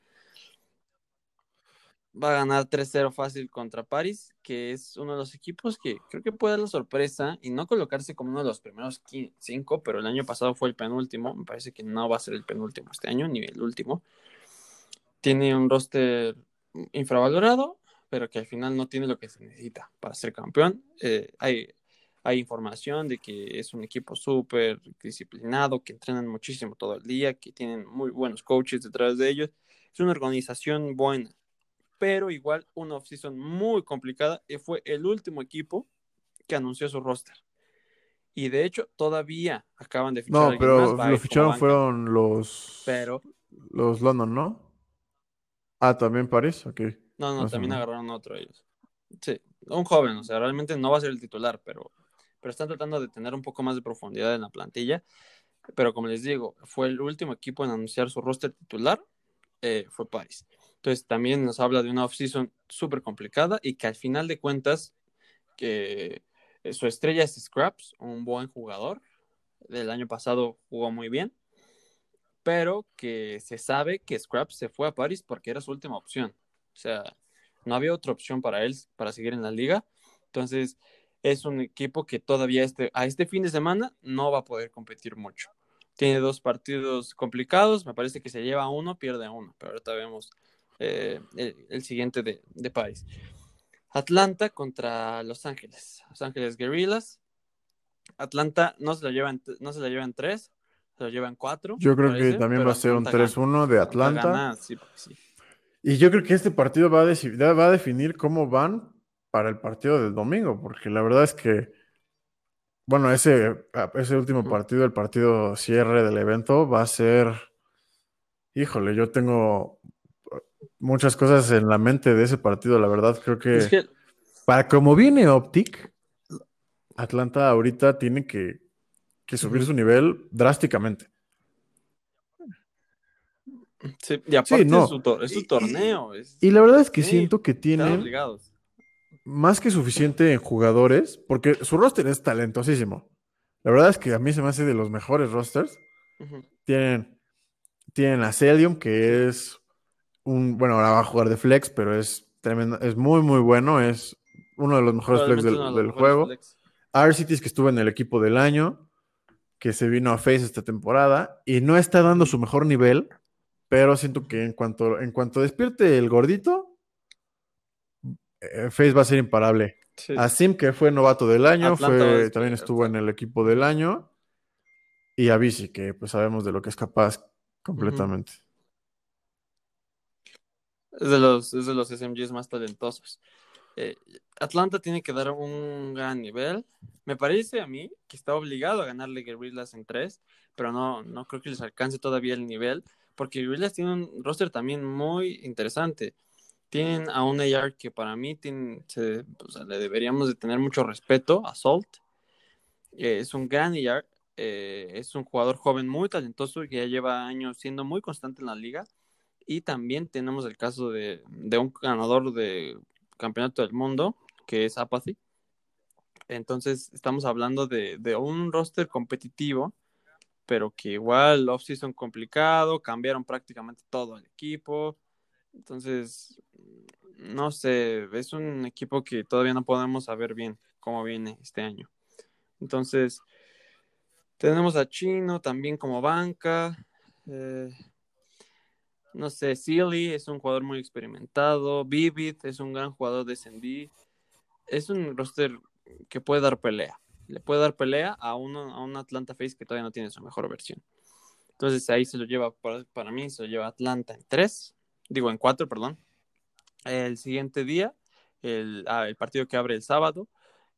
S1: Va a ganar 3-0 fácil contra Paris, que es uno de los equipos que creo que puede dar la sorpresa y no colocarse como uno de los primeros cinco, pero el año pasado fue el penúltimo. Me parece que no va a ser el penúltimo este año, ni el último. Tiene un roster infravalorado, pero que al final no tiene lo que se necesita para ser campeón. Eh, hay hay información de que es un equipo súper disciplinado, que entrenan muchísimo todo el día, que tienen muy buenos coaches detrás de ellos. Es una organización buena, pero igual una offseason muy complicada y fue el último equipo que anunció su roster. Y de hecho, todavía acaban de
S2: fichar. No, pero los ficharon fueron los.
S1: Pero.
S2: Los London, ¿no? Ah, también París, ok.
S1: No, no, también agarraron otro ellos. Sí, un joven, o sea, realmente no va a ser el titular, pero pero están tratando de tener un poco más de profundidad en la plantilla. Pero como les digo, fue el último equipo en anunciar su roster titular, eh, fue Paris. Entonces también nos habla de una offseason súper complicada y que al final de cuentas, que eh, su estrella es Scraps, un buen jugador. Del año pasado jugó muy bien, pero que se sabe que Scraps se fue a Paris porque era su última opción. O sea, no había otra opción para él para seguir en la liga. Entonces, es un equipo que todavía este, a este fin de semana no va a poder competir mucho. Tiene dos partidos complicados, me parece que se lleva uno, pierde uno, pero ahorita vemos eh, el, siguiente de, de París. Atlanta contra Los Ángeles, Los Ángeles Guerrillas. Atlanta no se la llevan, no se la llevan tres, se la llevan cuatro.
S2: Yo creo que también va a ser un 3-1 de Atlanta. Y yo creo que este partido va a, va a definir cómo van para el partido del domingo, porque la verdad es que, bueno, ese, ah, ese último partido, el partido cierre del evento, va a ser Híjole, yo tengo muchas cosas en la mente de ese partido, la verdad. Creo que,
S1: Es que
S2: para como viene Optic, Atlanta ahorita tiene que, que subir su nivel drásticamente.
S1: sí, y aparte
S2: no.
S1: es su, tor- es su
S2: Y- y-
S1: torneo. es-
S2: Y la verdad es que
S1: sí,
S2: siento que tienen. Más que suficiente en jugadores, porque su roster es talentosísimo. La verdad es que a mí se me hace de los mejores rosters. Tienen, tienen a Celium, que es un, bueno, ahora va a jugar de flex, pero es tremendo, es muy, muy bueno, es uno de los mejores flex del,
S1: mejores
S2: juego.
S1: flex.
S2: Arcities, que estuvo en el equipo del año, que se vino a Face esta temporada, y no está dando su mejor nivel, pero siento que en cuanto, en cuanto despierte el gordito, Face va a ser imparable.
S1: Sí.
S2: A Sim, que fue novato del año, fue, también estuvo en el equipo del año. Y a Bici, que pues sabemos de lo que es capaz completamente.
S1: Es de los, es de los SMGs más talentosos. Eh, Atlanta tiene que dar un gran nivel. Me parece a mí que está obligado a ganarle Guerrillas en tres, pero no, no creo que les alcance todavía el nivel, porque Guerrillas tiene un roster también muy interesante. Tienen a un AR que para mí tiene, se- o sea, le deberíamos de tener mucho respeto, a Salt. Eh, es un gran AR, eh, es un jugador joven muy talentoso que ya lleva años siendo muy constante en la liga. Y también tenemos el caso de, de un ganador de campeonato del mundo, que es Apathy. Entonces, estamos hablando de, de un roster competitivo, pero que igual off-season complicado, cambiaron prácticamente todo el equipo. Entonces, no sé, es un equipo que todavía no podemos saber bien cómo viene este año. Entonces, tenemos a Chino también como banca. eh, no sé, Sealy es un jugador muy experimentado. Vivid es un gran jugador de SND. Es un roster que puede dar pelea. Le puede dar pelea a, uno, a un Atlanta Face que todavía no tiene su mejor versión. Entonces ahí se lo lleva, para, para mí, se lo lleva Atlanta en 3. Digo, en 4, perdón. El siguiente día, el, ah, el partido que abre el sábado,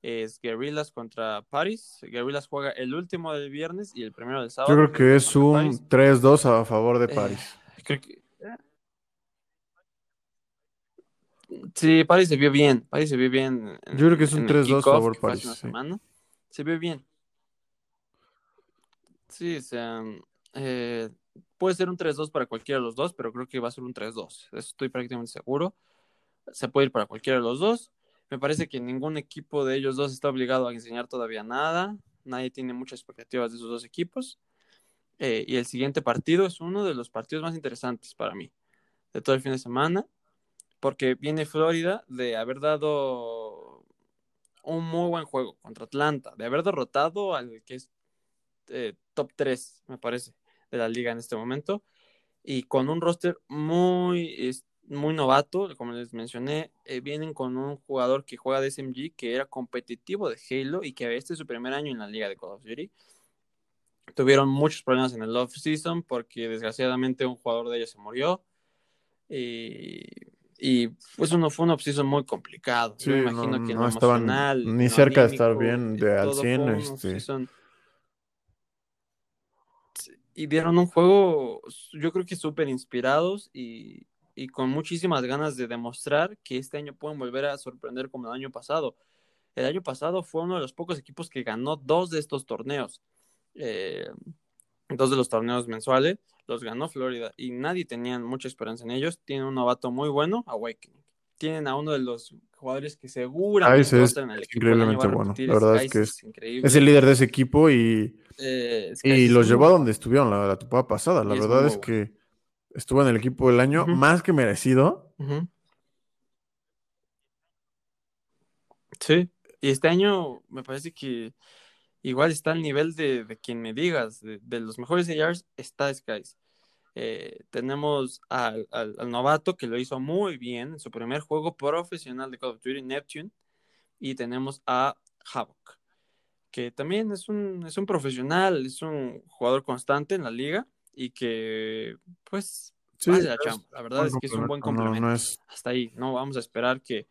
S1: es Guerrillas contra Paris. Guerrillas juega el último del viernes y el primero del sábado.
S2: Yo creo que es un
S1: Paris.
S2: 3-2 a favor de
S1: Eh,
S2: París.
S1: Creo que. Sí, Paris se vio bien. Paris se vio bien. en-
S2: Yo creo que es un
S1: en el
S2: 3-2
S1: kickoff,
S2: favor París,
S1: una
S2: sí.
S1: Se vio bien. Sí, o sea, eh, puede ser un 3-2 para cualquiera de los dos, pero creo que va a ser un 3-2. Eso estoy prácticamente seguro. Se puede ir para cualquiera de los dos. Me parece que ningún equipo de ellos dos está obligado a enseñar todavía nada. Nadie tiene muchas expectativas de esos dos equipos. Eh, y el siguiente partido es uno de los partidos más interesantes para mí de todo el fin de semana, porque viene Florida de haber dado un muy buen juego contra Atlanta, de haber derrotado al que es eh, top 3, me parece, de la liga en este momento, y con un roster muy, muy novato, como les mencioné, eh, vienen con un jugador que juega de SMG, que era competitivo de Halo y que este es su primer año en la liga de Call of Duty. Tuvieron muchos problemas en el off-season porque desgraciadamente un jugador de ellos se murió. Y, y pues uno fue un off-season muy complicado.
S2: Sí,
S1: Yo me
S2: no,
S1: imagino que en
S2: no estaban ni cerca de estar bien de al
S1: todo
S2: 100,
S1: fue un
S2: este.
S1: Y dieron un juego, yo creo que súper inspirados y, y con muchísimas ganas de demostrar que este año pueden volver a sorprender como el año pasado. El año pasado fue uno de los pocos equipos que ganó dos de estos torneos. Eh, dos de los torneos mensuales los ganó Florida y nadie tenía mucha esperanza en ellos. Tienen un novato muy bueno, Awakening. Tienen a uno de los jugadores que seguramente
S2: es
S1: equipo
S2: increíblemente bueno. La verdad es que es,
S1: increíble.
S2: es el líder de ese equipo y,
S1: Eh,
S2: y los llevó a donde estuvieron la, la temporada pasada. La
S1: es
S2: verdad es
S1: bueno.
S2: que estuvo en el equipo del año más que merecido.
S1: Sí, y este año me parece que igual está al nivel de, de quien me digas, de, de los mejores ARs está Skies. Eh, tenemos al, al- al novato que lo hizo muy bien en su primer juego profesional de Call of Duty, Neptune, y tenemos a Havoc, que también es un, es un profesional, es un jugador constante en la liga y que pues
S2: Sí,
S1: hace la chamba. La verdad es que es un buen
S2: complemento, no- no es-
S1: hasta ahí. No vamos a esperar que,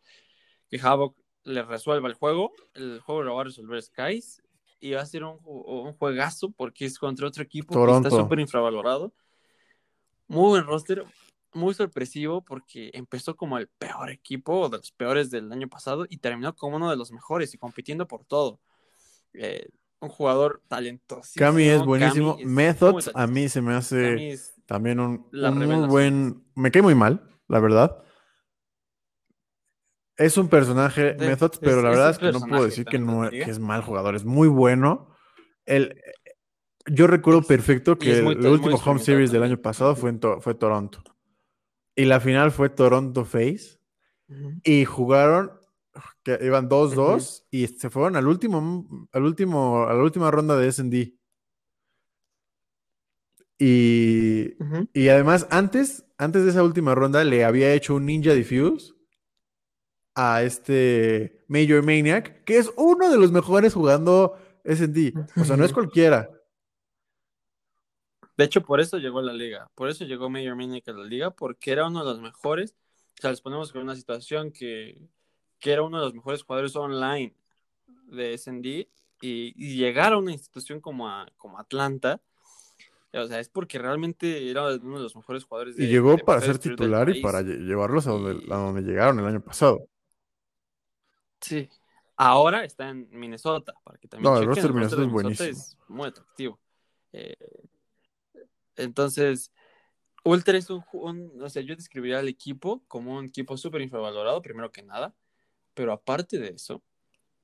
S1: que Havoc le resuelva el juego. El juego lo va a resolver Skies y va a ser un, un juegazo porque es contra otro equipo que
S2: Toronto.
S1: está súper infravalorado. Muy buen roster, muy sorpresivo porque empezó como el peor equipo, de los peores del año pasado, y terminó como uno de los mejores y compitiendo por todo. Eh, un jugador talentoso.
S2: Cami es buenísimo. Methods a mí se me hace también un, muy buen... Me cae muy mal, la verdad. Es un personaje, Methods, pero la verdad es que no puedo decir que, no, es mal jugador. Es muy bueno. El, yo recuerdo perfecto que el, último home series del año pasado fue, en fue Toronto. Y la final fue Toronto Face. Y jugaron, que iban 2-2 y se fueron al último, al último, a la última ronda de SD. Y, y además, antes, antes de esa última ronda, le había hecho un Ninja Diffuse a este Major Maniac, que es uno de los mejores jugando SD. O sea, no es cualquiera.
S1: De hecho, por eso llegó a la liga. Por eso llegó Major Maniac a la liga, porque era uno de los mejores. O sea, les ponemos con una situación que, era uno de los mejores jugadores online de SND y, llegar a una institución como, como Atlanta. O sea, es porque realmente era uno de los mejores jugadores.
S2: De, y llegó para ser titular y para llevarlos a donde, a donde llegaron el año pasado.
S1: Sí. Ahora está en Minnesota, para que también
S2: No, el roster de Minnesota, es buenísimo. Es
S1: muy atractivo. Eh, entonces, Ultra es un, o sea, yo describiría al equipo como un equipo súper infravalorado, primero que nada, pero aparte de eso,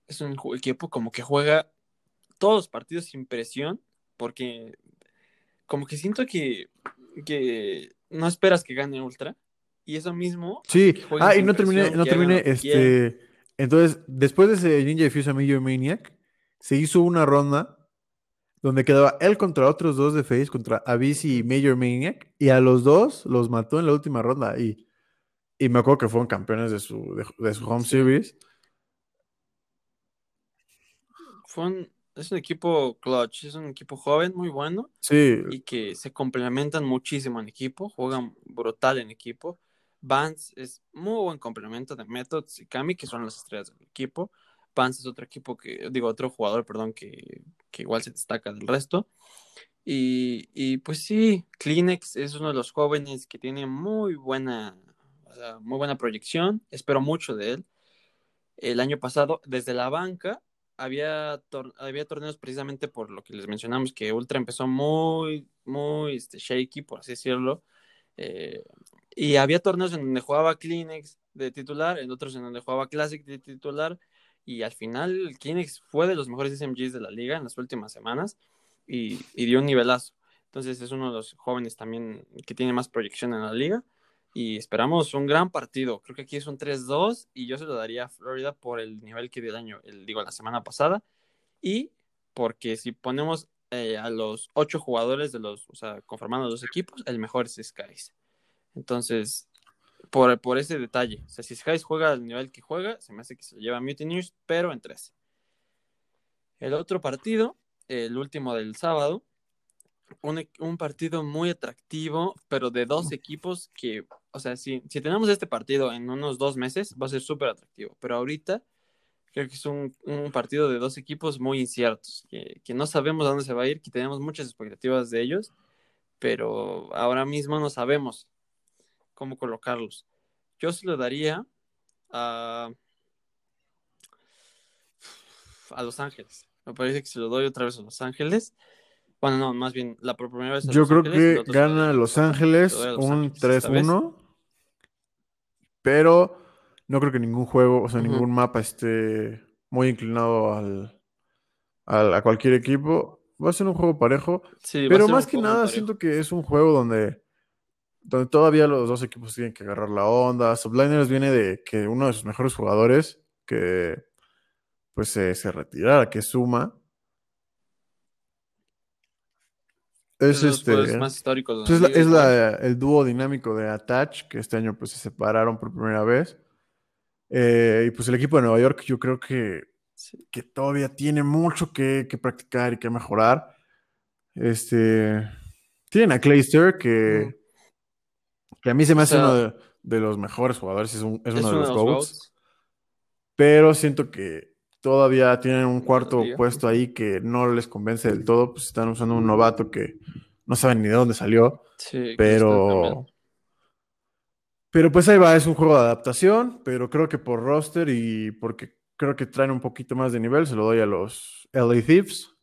S1: es un equipo como que juega todos los partidos sin presión, porque como que siento que, que no esperas que gane Ultra, y eso mismo.
S2: Sí, ah, y no terminé, no terminé, este, entonces, después de ese Ninja Diffuse Amigo Maniac, se hizo una ronda donde quedaba él contra otros dos de Face, contra Avicii y Major Maniac, y a los dos los mató en la última ronda. Y, y me acuerdo que fueron campeones de su, de, su home series.
S1: Fue es un equipo clutch, es un equipo joven, muy bueno.
S2: Sí.
S1: Y que se complementan muchísimo en equipo, juegan brutal en equipo. Vance es muy buen complemento de Methods y Kami, que son las estrellas del equipo. Vance es otro equipo que, digo, otro jugador, perdón, que, que igual se destaca del resto. Y, y, pues sí, Kleenex es uno de los jóvenes que tiene muy buena, muy buena proyección. Espero mucho de él. El año pasado, desde la banca, había, había torneos precisamente por lo que les mencionamos, que Ultra empezó muy, muy este, shaky, por así decirlo. Eh, y había torneos en donde jugaba Kleenex de titular, en otros en donde jugaba Classic de titular, y al final Kleenex fue de los mejores SMGs de la liga en las últimas semanas y, dio un nivelazo. Entonces es uno de los jóvenes también que tiene más proyección en la liga y esperamos un gran partido. Creo que aquí es un 3-2 y yo se lo daría a Florida por el nivel que dio el año, el, digo, la semana pasada y porque si ponemos eh, a los ocho jugadores de los, o sea, conformando los equipos, el mejor es Skies. Entonces, por, ese detalle. O sea, si Skies juega al nivel que juega, se me hace que se lleva Mutineers, pero en tres. El otro partido, el último del sábado, un, un, partido muy atractivo, pero de dos equipos que, o sea, si, si tenemos este partido en unos dos meses, va a ser súper atractivo. Pero ahorita creo que es un, un, partido de dos equipos muy inciertos, que, que no sabemos a dónde se va a ir, que tenemos muchas expectativas de ellos, pero ahora mismo no sabemos cómo colocarlos. Yo se lo daría a, a Los Ángeles. Me parece que se lo doy otra vez a Los Ángeles. Bueno, no, más bien la primera vez.
S2: Yo creo que gana Los Ángeles un 3-1. Pero no creo que ningún juego, o sea, ningún mapa esté muy inclinado al, a cualquier equipo. Va a ser un juego parejo. pero más que nada, siento que es un juego donde donde todavía los dos equipos tienen que agarrar la onda. Subliners viene de que uno de sus mejores jugadores, que pues se, se retirara, que suma. Es este.
S1: Más
S2: pues, es, la, el dúo dinámico de Attach, que este año pues se separaron por primera vez. Eh, y pues el equipo de Nueva York, yo creo que, que todavía tiene mucho que, que, practicar y que mejorar. Este. Tienen a Clayster, que. Que a mí se me hace uno de, los mejores jugadores, es, uno, de los, GOATs. Pero siento que todavía tienen un cuarto puesto ahí que no les convence del todo, pues están usando un novato que no saben ni de dónde salió.
S1: Sí,
S2: pero. Pero pues ahí va, es un juego de adaptación, pero creo que por roster y porque creo que traen un poquito más de nivel, se lo doy a los LA Thieves.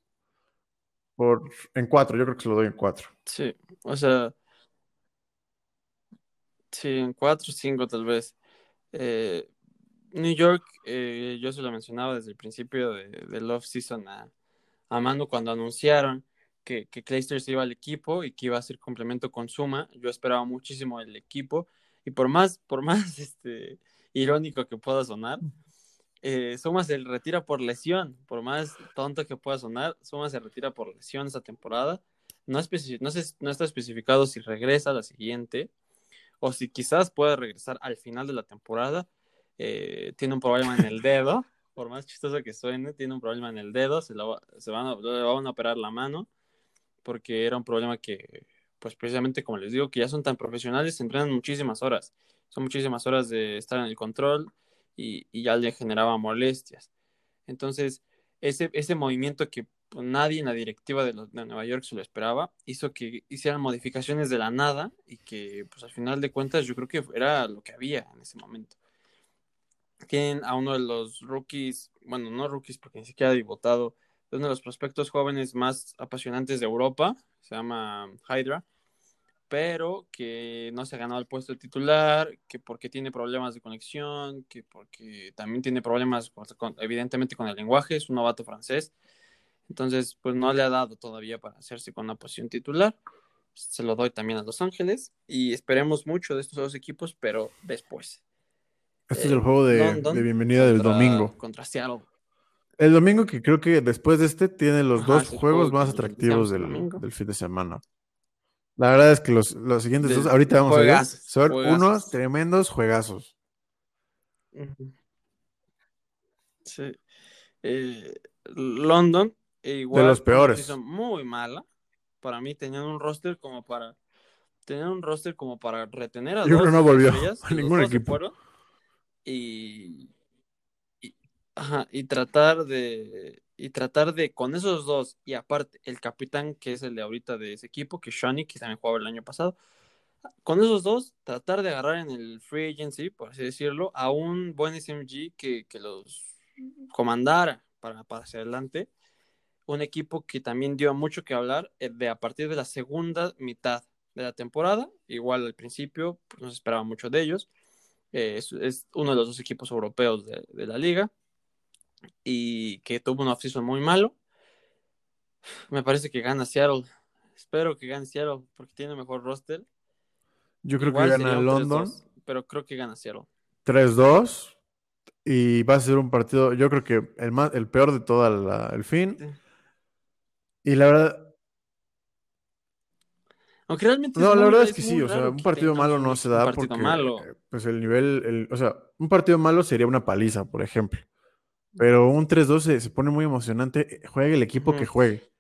S2: Por, en cuatro, yo creo que se lo doy en cuatro.
S1: Sí, o sea. Sí, en cuatro, cinco tal vez. Eh, New York, eh, yo se lo mencionaba desde el principio de, del off-season a, a cuando anunciaron que, que Clayster iba al equipo y que iba a ser complemento con Suma. Yo esperaba muchísimo el equipo y por más, por (laughs) más este, irónico que pueda sonar, eh, Suma se retira por lesión, por más tonto que pueda sonar, Suma se retira por lesión esa temporada. No, no, no está especificado si regresa a la siguiente o si quizás pueda regresar al final de la temporada. Eh, tiene un problema en el dedo, (laughs) por más chistoso que suene, tiene un problema en el dedo, se, se van, a, van a operar la mano porque era un problema que, pues precisamente como les digo, que ya son tan profesionales, se entrenan muchísimas horas, son muchísimas horas de estar en el control y, ya le generaba molestias. Entonces, ese, ese movimiento que nadie en la directiva de, Nueva York se lo esperaba, hizo que hicieran modificaciones de la nada y que, pues al final de cuentas, yo creo que era lo que había en ese momento. Tienen a uno de los rookies, bueno, no rookies porque ni siquiera ha debutado, uno de los prospectos jóvenes más apasionantes de Europa, se llama Hydra, pero que no se ha ganado el puesto de titular, que porque tiene problemas de conexión, que porque también tiene problemas evidentemente con el lenguaje, es un novato francés, entonces pues no le ha dado todavía para hacerse con una posición titular, se lo doy también a Los Ángeles y esperemos mucho de estos dos equipos, pero después.
S2: Este es el juego de, bienvenida del domingo.
S1: Contra Seattle.
S2: El domingo que creo que después de este tiene los dos juegos más atractivos del, fin de semana. La verdad es que los, siguientes dos, ahorita vamos a ver, son unos tremendos juegazos.
S1: Sí. Eh, London, igual.
S2: De los peores.
S1: Muy mala. Para mí tenían un roster como para. Tenían un roster como para retener a
S2: Yo que no volvió a ningún equipo.
S1: Y, Ajá, y tratar de, y tratar de, con esos dos, y aparte el capitán, que es el de ahorita de ese equipo, que es Shani, que también jugaba el año pasado, con esos dos, tratar de agarrar en el free agency, por así decirlo, a un buen SMG que, que los comandara para, para hacia adelante. Un equipo que también dio mucho que hablar eh, de a partir de la segunda mitad de la temporada. Igual al principio pues, no se esperaba mucho de ellos. Eh, es, uno de los dos equipos europeos de, de la liga y que tuvo un offseason muy malo. Me parece que gana Seattle. Espero que gane Seattle porque tiene mejor roster.
S2: Yo creo que gana London.
S1: pero creo que gana Seattle.
S2: 3-2. Y va a ser un partido, yo creo que el, más, el peor de todo el fin. Y la verdad.
S1: Aunque realmente.
S2: No, la verdad es que sí, o sea, un partido malo no se da porque. Pues el nivel. El, o sea, un partido malo sería una paliza, por ejemplo. Pero un 3-2 se, pone muy emocionante. Juegue el equipo que juegue.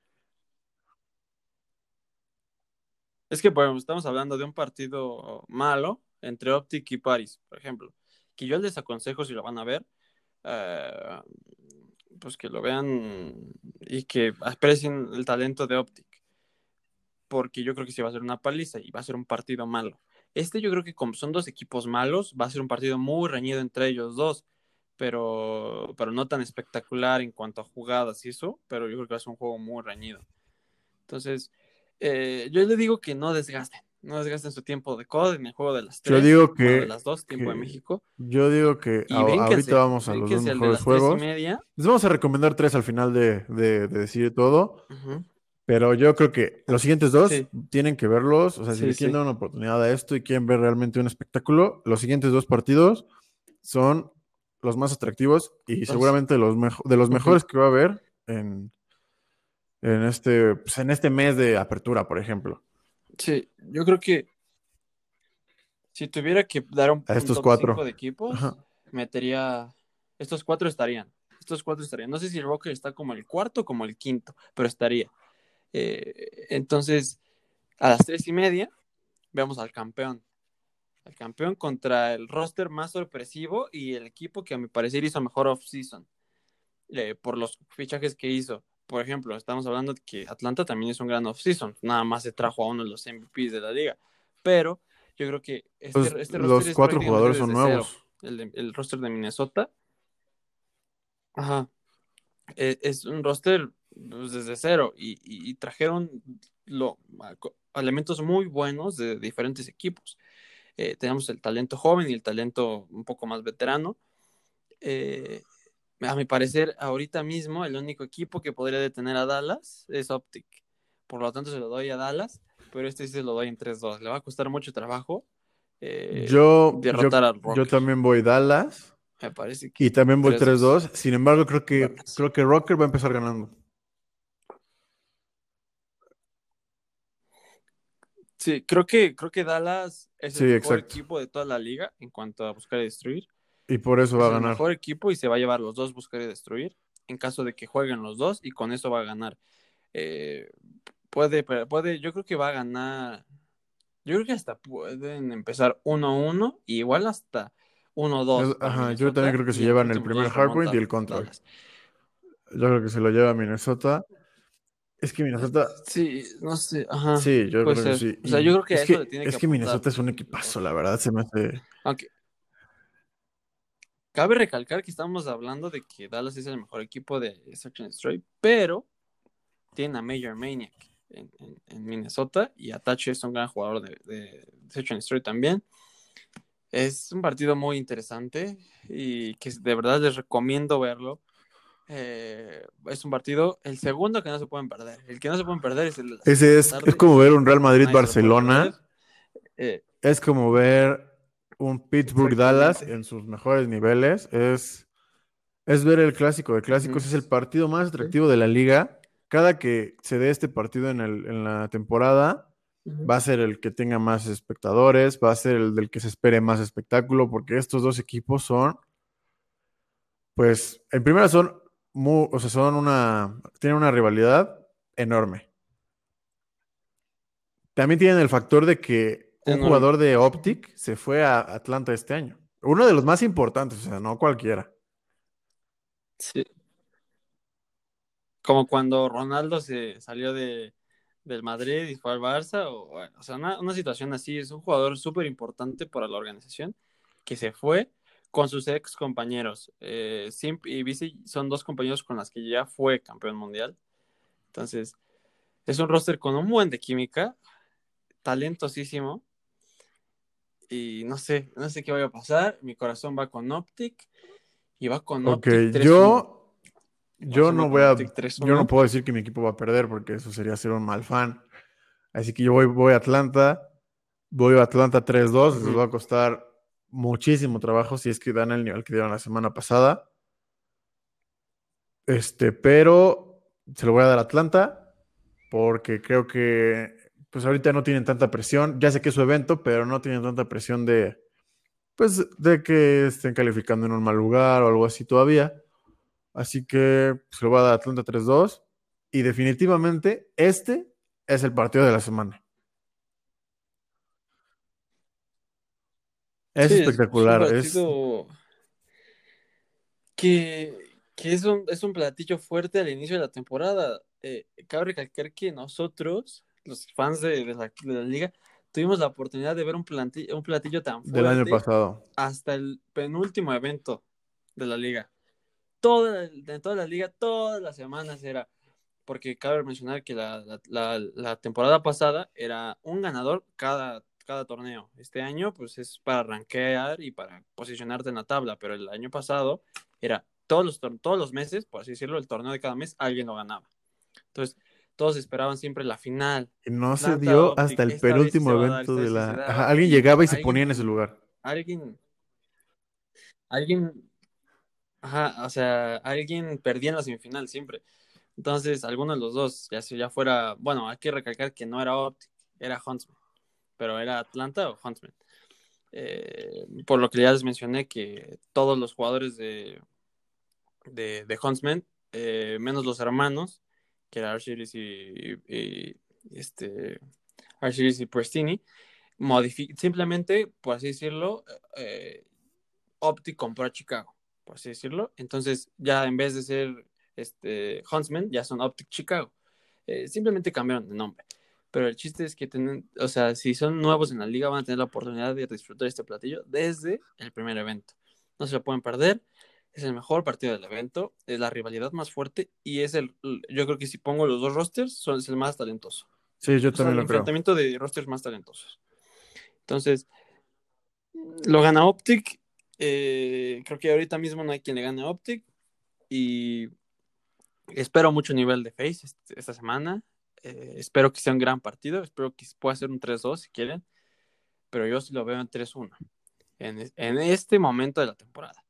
S1: Es que, bueno, estamos hablando de un partido malo entre Optic y Paris, por ejemplo. Que yo les aconsejo, si lo van a ver, eh, pues que lo vean y que aprecien el talento de Optic. Porque yo creo que sí va a ser una paliza y va a ser un partido malo. Este yo creo que como son dos equipos malos, va a ser un partido muy reñido entre ellos dos pero, pero no tan espectacular en cuanto a jugadas y eso, pero yo creo que va a ser un juego muy reñido. Entonces, eh, yo le digo que no desgasten, no desgasten su tiempo de COD en el juego de las tres,
S2: yo digo que,
S1: de las dos, tiempo de México.
S2: Yo digo que ahorita vamos a los dos mejores juegos. Les vamos a recomendar tres al final de, de, decir todo. Pero yo creo que los siguientes dos tienen que verlos. O sea, si quieren dar una oportunidad a esto y quieren ver realmente un espectáculo, los siguientes dos partidos son los más atractivos y seguramente los de los mejores que va a haber en, en, este, pues, en este mes de apertura, por ejemplo.
S1: Sí, yo creo que si tuviera que dar un,
S2: a estos cuatro
S1: de equipos, metería. Estos cuatro estarían. Estos cuatro estarían. No sé si el Rocker está como el cuarto o como el quinto, pero estaría. Eh, entonces, a las tres y media, veamos al campeón el campeón contra el roster más sorpresivo y el equipo que a mi parecer hizo mejor off-season eh, por los fichajes que hizo. Por ejemplo, estamos hablando de que Atlanta también es un gran off-season, nada más se trajo a uno de los MVPs de la liga, pero yo creo que este,
S2: Pues,
S1: este
S2: los
S1: es
S2: cuatro jugadores son nuevos.
S1: El, de- el roster de Minnesota. Ajá. Eh, es un roster pues, desde cero y, y- y trajeron lo, elementos muy buenos de diferentes equipos. Eh, tenemos el talento joven y el talento un poco más veterano. Eh, a mi parecer, ahorita mismo el único equipo que podría detener a Dallas es Optic. Por lo tanto, se lo doy a Dallas, pero este sí se lo doy en 3-2. Le va a costar mucho trabajo eh,
S2: Yo,
S1: derrotar
S2: yo,
S1: al Rockers.
S2: yo también voy Dallas
S1: Me parece que
S2: y también voy
S1: 3-2.
S2: 3-2. Sin embargo, creo que,
S1: Dallas.
S2: creo que Rocker va a empezar ganando.
S1: Sí, creo que, creo que Dallas es
S2: Sí,
S1: el mejor
S2: exacto.
S1: equipo de toda la liga en cuanto a buscar y destruir.
S2: Y por eso
S1: Es
S2: va a
S1: el
S2: ganar.
S1: mejor equipo y se va a llevar los dos buscar y destruir en caso de que jueguen los dos y con eso va a ganar. Eh, puede, puede, yo creo que va a ganar. Yo creo que hasta pueden empezar 1-1 y igual hasta 1-2.
S2: Es-
S1: para
S2: ajá, yo también creo que se llevan el primer hardpoint y el control. Yo creo que se lo lleva Minnesota. Es que Minnesota.
S1: Sí, no sé, ajá.
S2: Sí, yo
S1: puede
S2: creo que sí.
S1: O sea, yo creo que
S2: es
S1: eso
S2: que,
S1: le tiene
S2: es
S1: que
S2: que. Minnesota es un equipazo, la verdad. Se me hace.
S1: Aunque cabe recalcar que estamos hablando de que Dallas es el mejor equipo de and Destroy, pero tiene a Major Maniac en, en- en Minnesota y Atache es un gran jugador de, de Destroy también. Es un partido muy interesante y que de verdad les recomiendo verlo. Eh, es un partido, el segundo que no se pueden perder. El que no se pueden perder es el
S2: Ese es,
S1: tarde.
S2: es como ver un Real Madrid-Barcelona.
S1: Eh,
S2: Es como ver un Pittsburgh-Dallas
S1: Exactamente.
S2: en sus mejores niveles. Es, es ver el clásico de clásicos. Es el partido más atractivo de la liga. Cada que se dé este partido en, el- en la temporada, va a ser el que tenga más espectadores, va a ser el del que se espere más espectáculo, porque estos dos equipos son, pues, en primera son, muy, o sea, son una, tienen una rivalidad enorme. También tienen el factor de que un jugador de Optic se fue a Atlanta este año. Uno de los más importantes, o sea, no cualquiera.
S1: Sí. Como cuando Ronaldo se salió de, del Madrid y fue al Barça, o, bueno, o sea, una, una situación así, es un jugador súper importante para la organización que se fue con sus ex compañeros. Eh, Simp y Bici son dos compañeros con las que ya fue campeón mundial. Entonces, es un roster con un buen de química, talentosísimo. Y no sé, no sé qué vaya a pasar. Mi corazón va con Optic y va con
S2: Ok,
S1: Optic 3-1.
S2: yo, yo no voy a,
S1: Optic 3-1.
S2: yo no puedo decir que mi equipo va a perder porque eso sería ser un mal fan. Así que yo voy, voy a Atlanta, voy a Atlanta 3-2, les
S1: Ujú.
S2: va a costar muchísimo trabajo si es que dan el nivel que dieron la semana pasada. Este, pero se lo voy a dar a Atlanta porque creo que pues ahorita no tienen tanta presión. Ya sé que es su evento, pero no tienen tanta presión de pues de que estén calificando en un mal lugar o algo así todavía. Así que pues, se lo voy a dar Atlanta 3-2 y definitivamente este es el partido de la semana. Es
S1: Sí,
S2: espectacular.
S1: Es un
S2: Es,
S1: que, que es, un, es un platillo fuerte al inicio de la temporada. Eh, cabe recalcar que nosotros, los fans de, de la, de la liga, tuvimos la oportunidad de ver un platillo, un platillo tan fuerte
S2: del año pasado.
S1: hasta el penúltimo evento de la liga. Toda, en toda la liga, todas las semanas era, porque cabe mencionar que la, la, temporada pasada era un ganador cada, cada torneo. Este año, pues es para rankear y para posicionarte en la tabla, pero el año pasado era todos los, todos los meses, por así decirlo, el torneo de cada mes, alguien lo ganaba. Entonces, todos esperaban siempre la final.
S2: No se dio hasta el penúltimo evento de la. Ajá, alguien llegaba y se
S1: alguien-
S2: ponía en ese lugar.
S1: Alguien, alguien, ajá, o sea, alguien perdía en la semifinal siempre. Entonces, alguno de los dos, ya si ya fuera, bueno, hay que recalcar que no era Optic, era Huntsman, pero era Atlanta o Huntsman. Eh, por lo que ya les mencioné que todos los jugadores de, de, de Huntsman, eh, menos los hermanos, que era Archiris y, y- este, Archiris y Prestini, simplemente, por así decirlo, eh, Optic compró a Chicago, por así decirlo. Entonces, ya en vez de ser este, Huntsman, ya son Optic Chicago. Eh, simplemente cambiaron de nombre. Pero el chiste es que tienen, o sea, si son nuevos en la liga, van a tener la oportunidad de disfrutar este platillo desde el primer evento. No se lo pueden perder. Es el mejor partido del evento, es la rivalidad más fuerte y es el, yo creo que si pongo los dos rosters, son es el más talentoso.
S2: Sí, yo también
S1: el
S2: lo creo.
S1: enfrentamiento de rosters más talentosos. Entonces, lo gana Optic. eh, creo que ahorita mismo no hay quien le gane a Optic. Y espero mucho nivel de Face esta semana. Eh, espero que sea un gran partido. Espero que pueda ser un 3-2 si quieren. Pero yo sí lo veo en 3-1. En, en este momento de la temporada.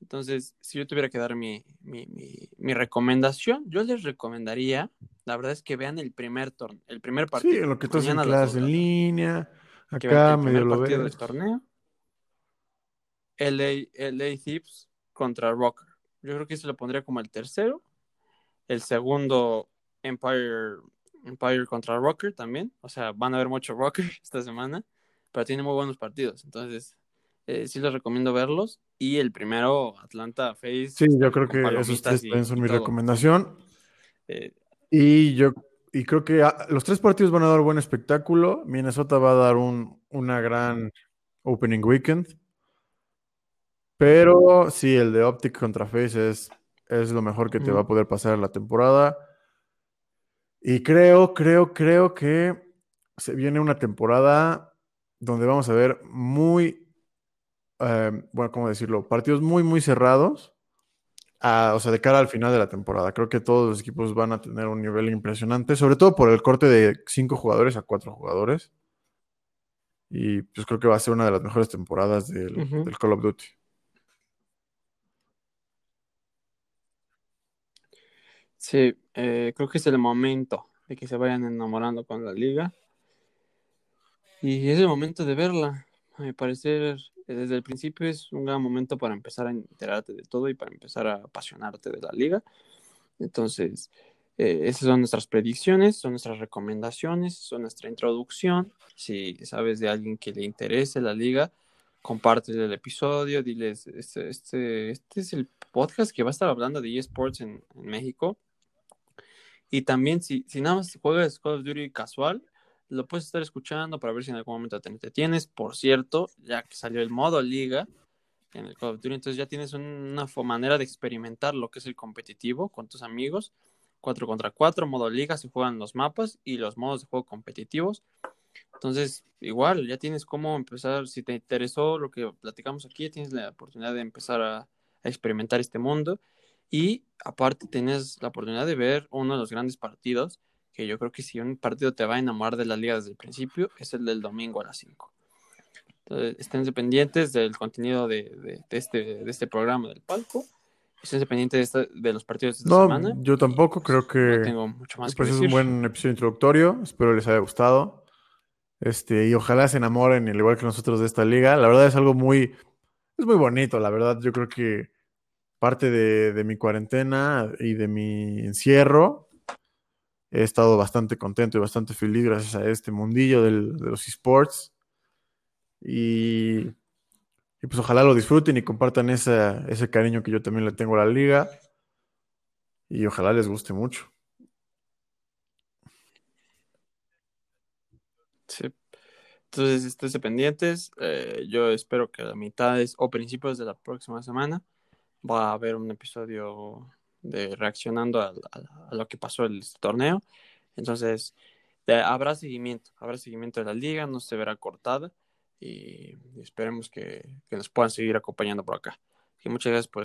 S1: Entonces, si yo tuviera que dar mi, mi, mi- mi recomendación, yo les recomendaría, la verdad es que vean el primer torneo, el primer partido.
S2: Sí, en lo que haces en clase en línea, acá
S1: el
S2: medio
S1: primer
S2: lo
S1: partido
S2: ves.
S1: del torneo. LA, LA Thieves contra Rocker. Yo creo que se lo pondría como el tercero. El segundo, Empire, Empire contra Rocker también. O sea, van a ver mucho Rocker (laughs) esta semana. Pero tiene muy buenos partidos. Entonces, eh, sí les recomiendo verlos. Y el primero, Atlanta Face.
S2: Sí, yo creo que esos tres
S1: y-
S2: son
S1: y
S2: mi
S1: todo.
S2: recomendación.
S1: Eh,
S2: Y yo y creo que ah, los tres partidos van a dar buen espectáculo. Minnesota va a dar un, una gran opening weekend. Pero sí, el de Optic contra Face es, es lo mejor que te va a poder pasar en la temporada. Y creo, creo, creo que se viene una temporada donde vamos a ver muy, eh, bueno, ¿cómo decirlo? Partidos muy, muy cerrados. O sea, de cara al final de la temporada. Creo que todos los equipos van a tener un nivel impresionante, sobre todo por el corte de cinco jugadores a cuatro jugadores. Y pues creo que va a ser una de las mejores temporadas del, Call of Duty.
S1: Sí, eh, creo que es el momento de que se vayan enamorando con la liga. Y es el momento de verla. A mi parecer, desde el principio es un gran momento para empezar a enterarte de todo y para empezar a apasionarte de la liga. Entonces, eh, esas son nuestras predicciones, son nuestras recomendaciones, son nuestra introducción. Si sabes de alguien que le interese la liga, compártele el episodio, diles, este, este, este es el podcast que va a estar hablando de eSports en, México. Y también si, si nada más juegas Call of Duty casual, lo puedes estar escuchando para ver si en algún momento te entretienes. Por cierto, ya que salió el modo liga en el Call of Duty, entonces ya tienes un- una manera de experimentar lo que es el competitivo con tus amigos. 4 contra 4, modo liga, se juegan los mapas y los modos de juego competitivos. Entonces, igual, ya tienes cómo empezar, si te interesó lo que platicamos aquí, tienes la oportunidad de empezar a experimentar este mundo. Y aparte tienes la oportunidad de ver uno de los grandes partidos, que yo creo que si un partido te va a enamorar de la liga desde el principio, es el del domingo a las 5. Entonces, estén pendientes del contenido de, de- de este, de este programa del palco. Estén pendientes de, esta- de los partidos de esta
S2: No,
S1: semana.
S2: yo tampoco,
S1: Y,
S2: creo que
S1: No tengo mucho más
S2: pues
S1: que
S2: es
S1: decir.
S2: un buen episodio introductorio. Espero les haya gustado. Este, y ojalá se enamoren, al igual que nosotros, de esta liga. La verdad es algo muy, es muy bonito, la verdad. Yo creo que parte de, de mi cuarentena y de mi encierro, he estado bastante contento y bastante feliz gracias a este mundillo del- de los esports. Y, pues ojalá lo disfruten y compartan esa- ese cariño que yo también le tengo a la liga. Y ojalá les guste mucho.
S1: Sí. Entonces, esténse pendientes. Eh, yo espero que a mitades o principios de la próxima semana va a haber un episodio de reaccionando a, lo que pasó el torneo. Entonces, habrá seguimiento, habrá seguimiento de la liga, no se verá cortada y esperemos que, que nos puedan seguir acompañando por acá. Y muchas gracias por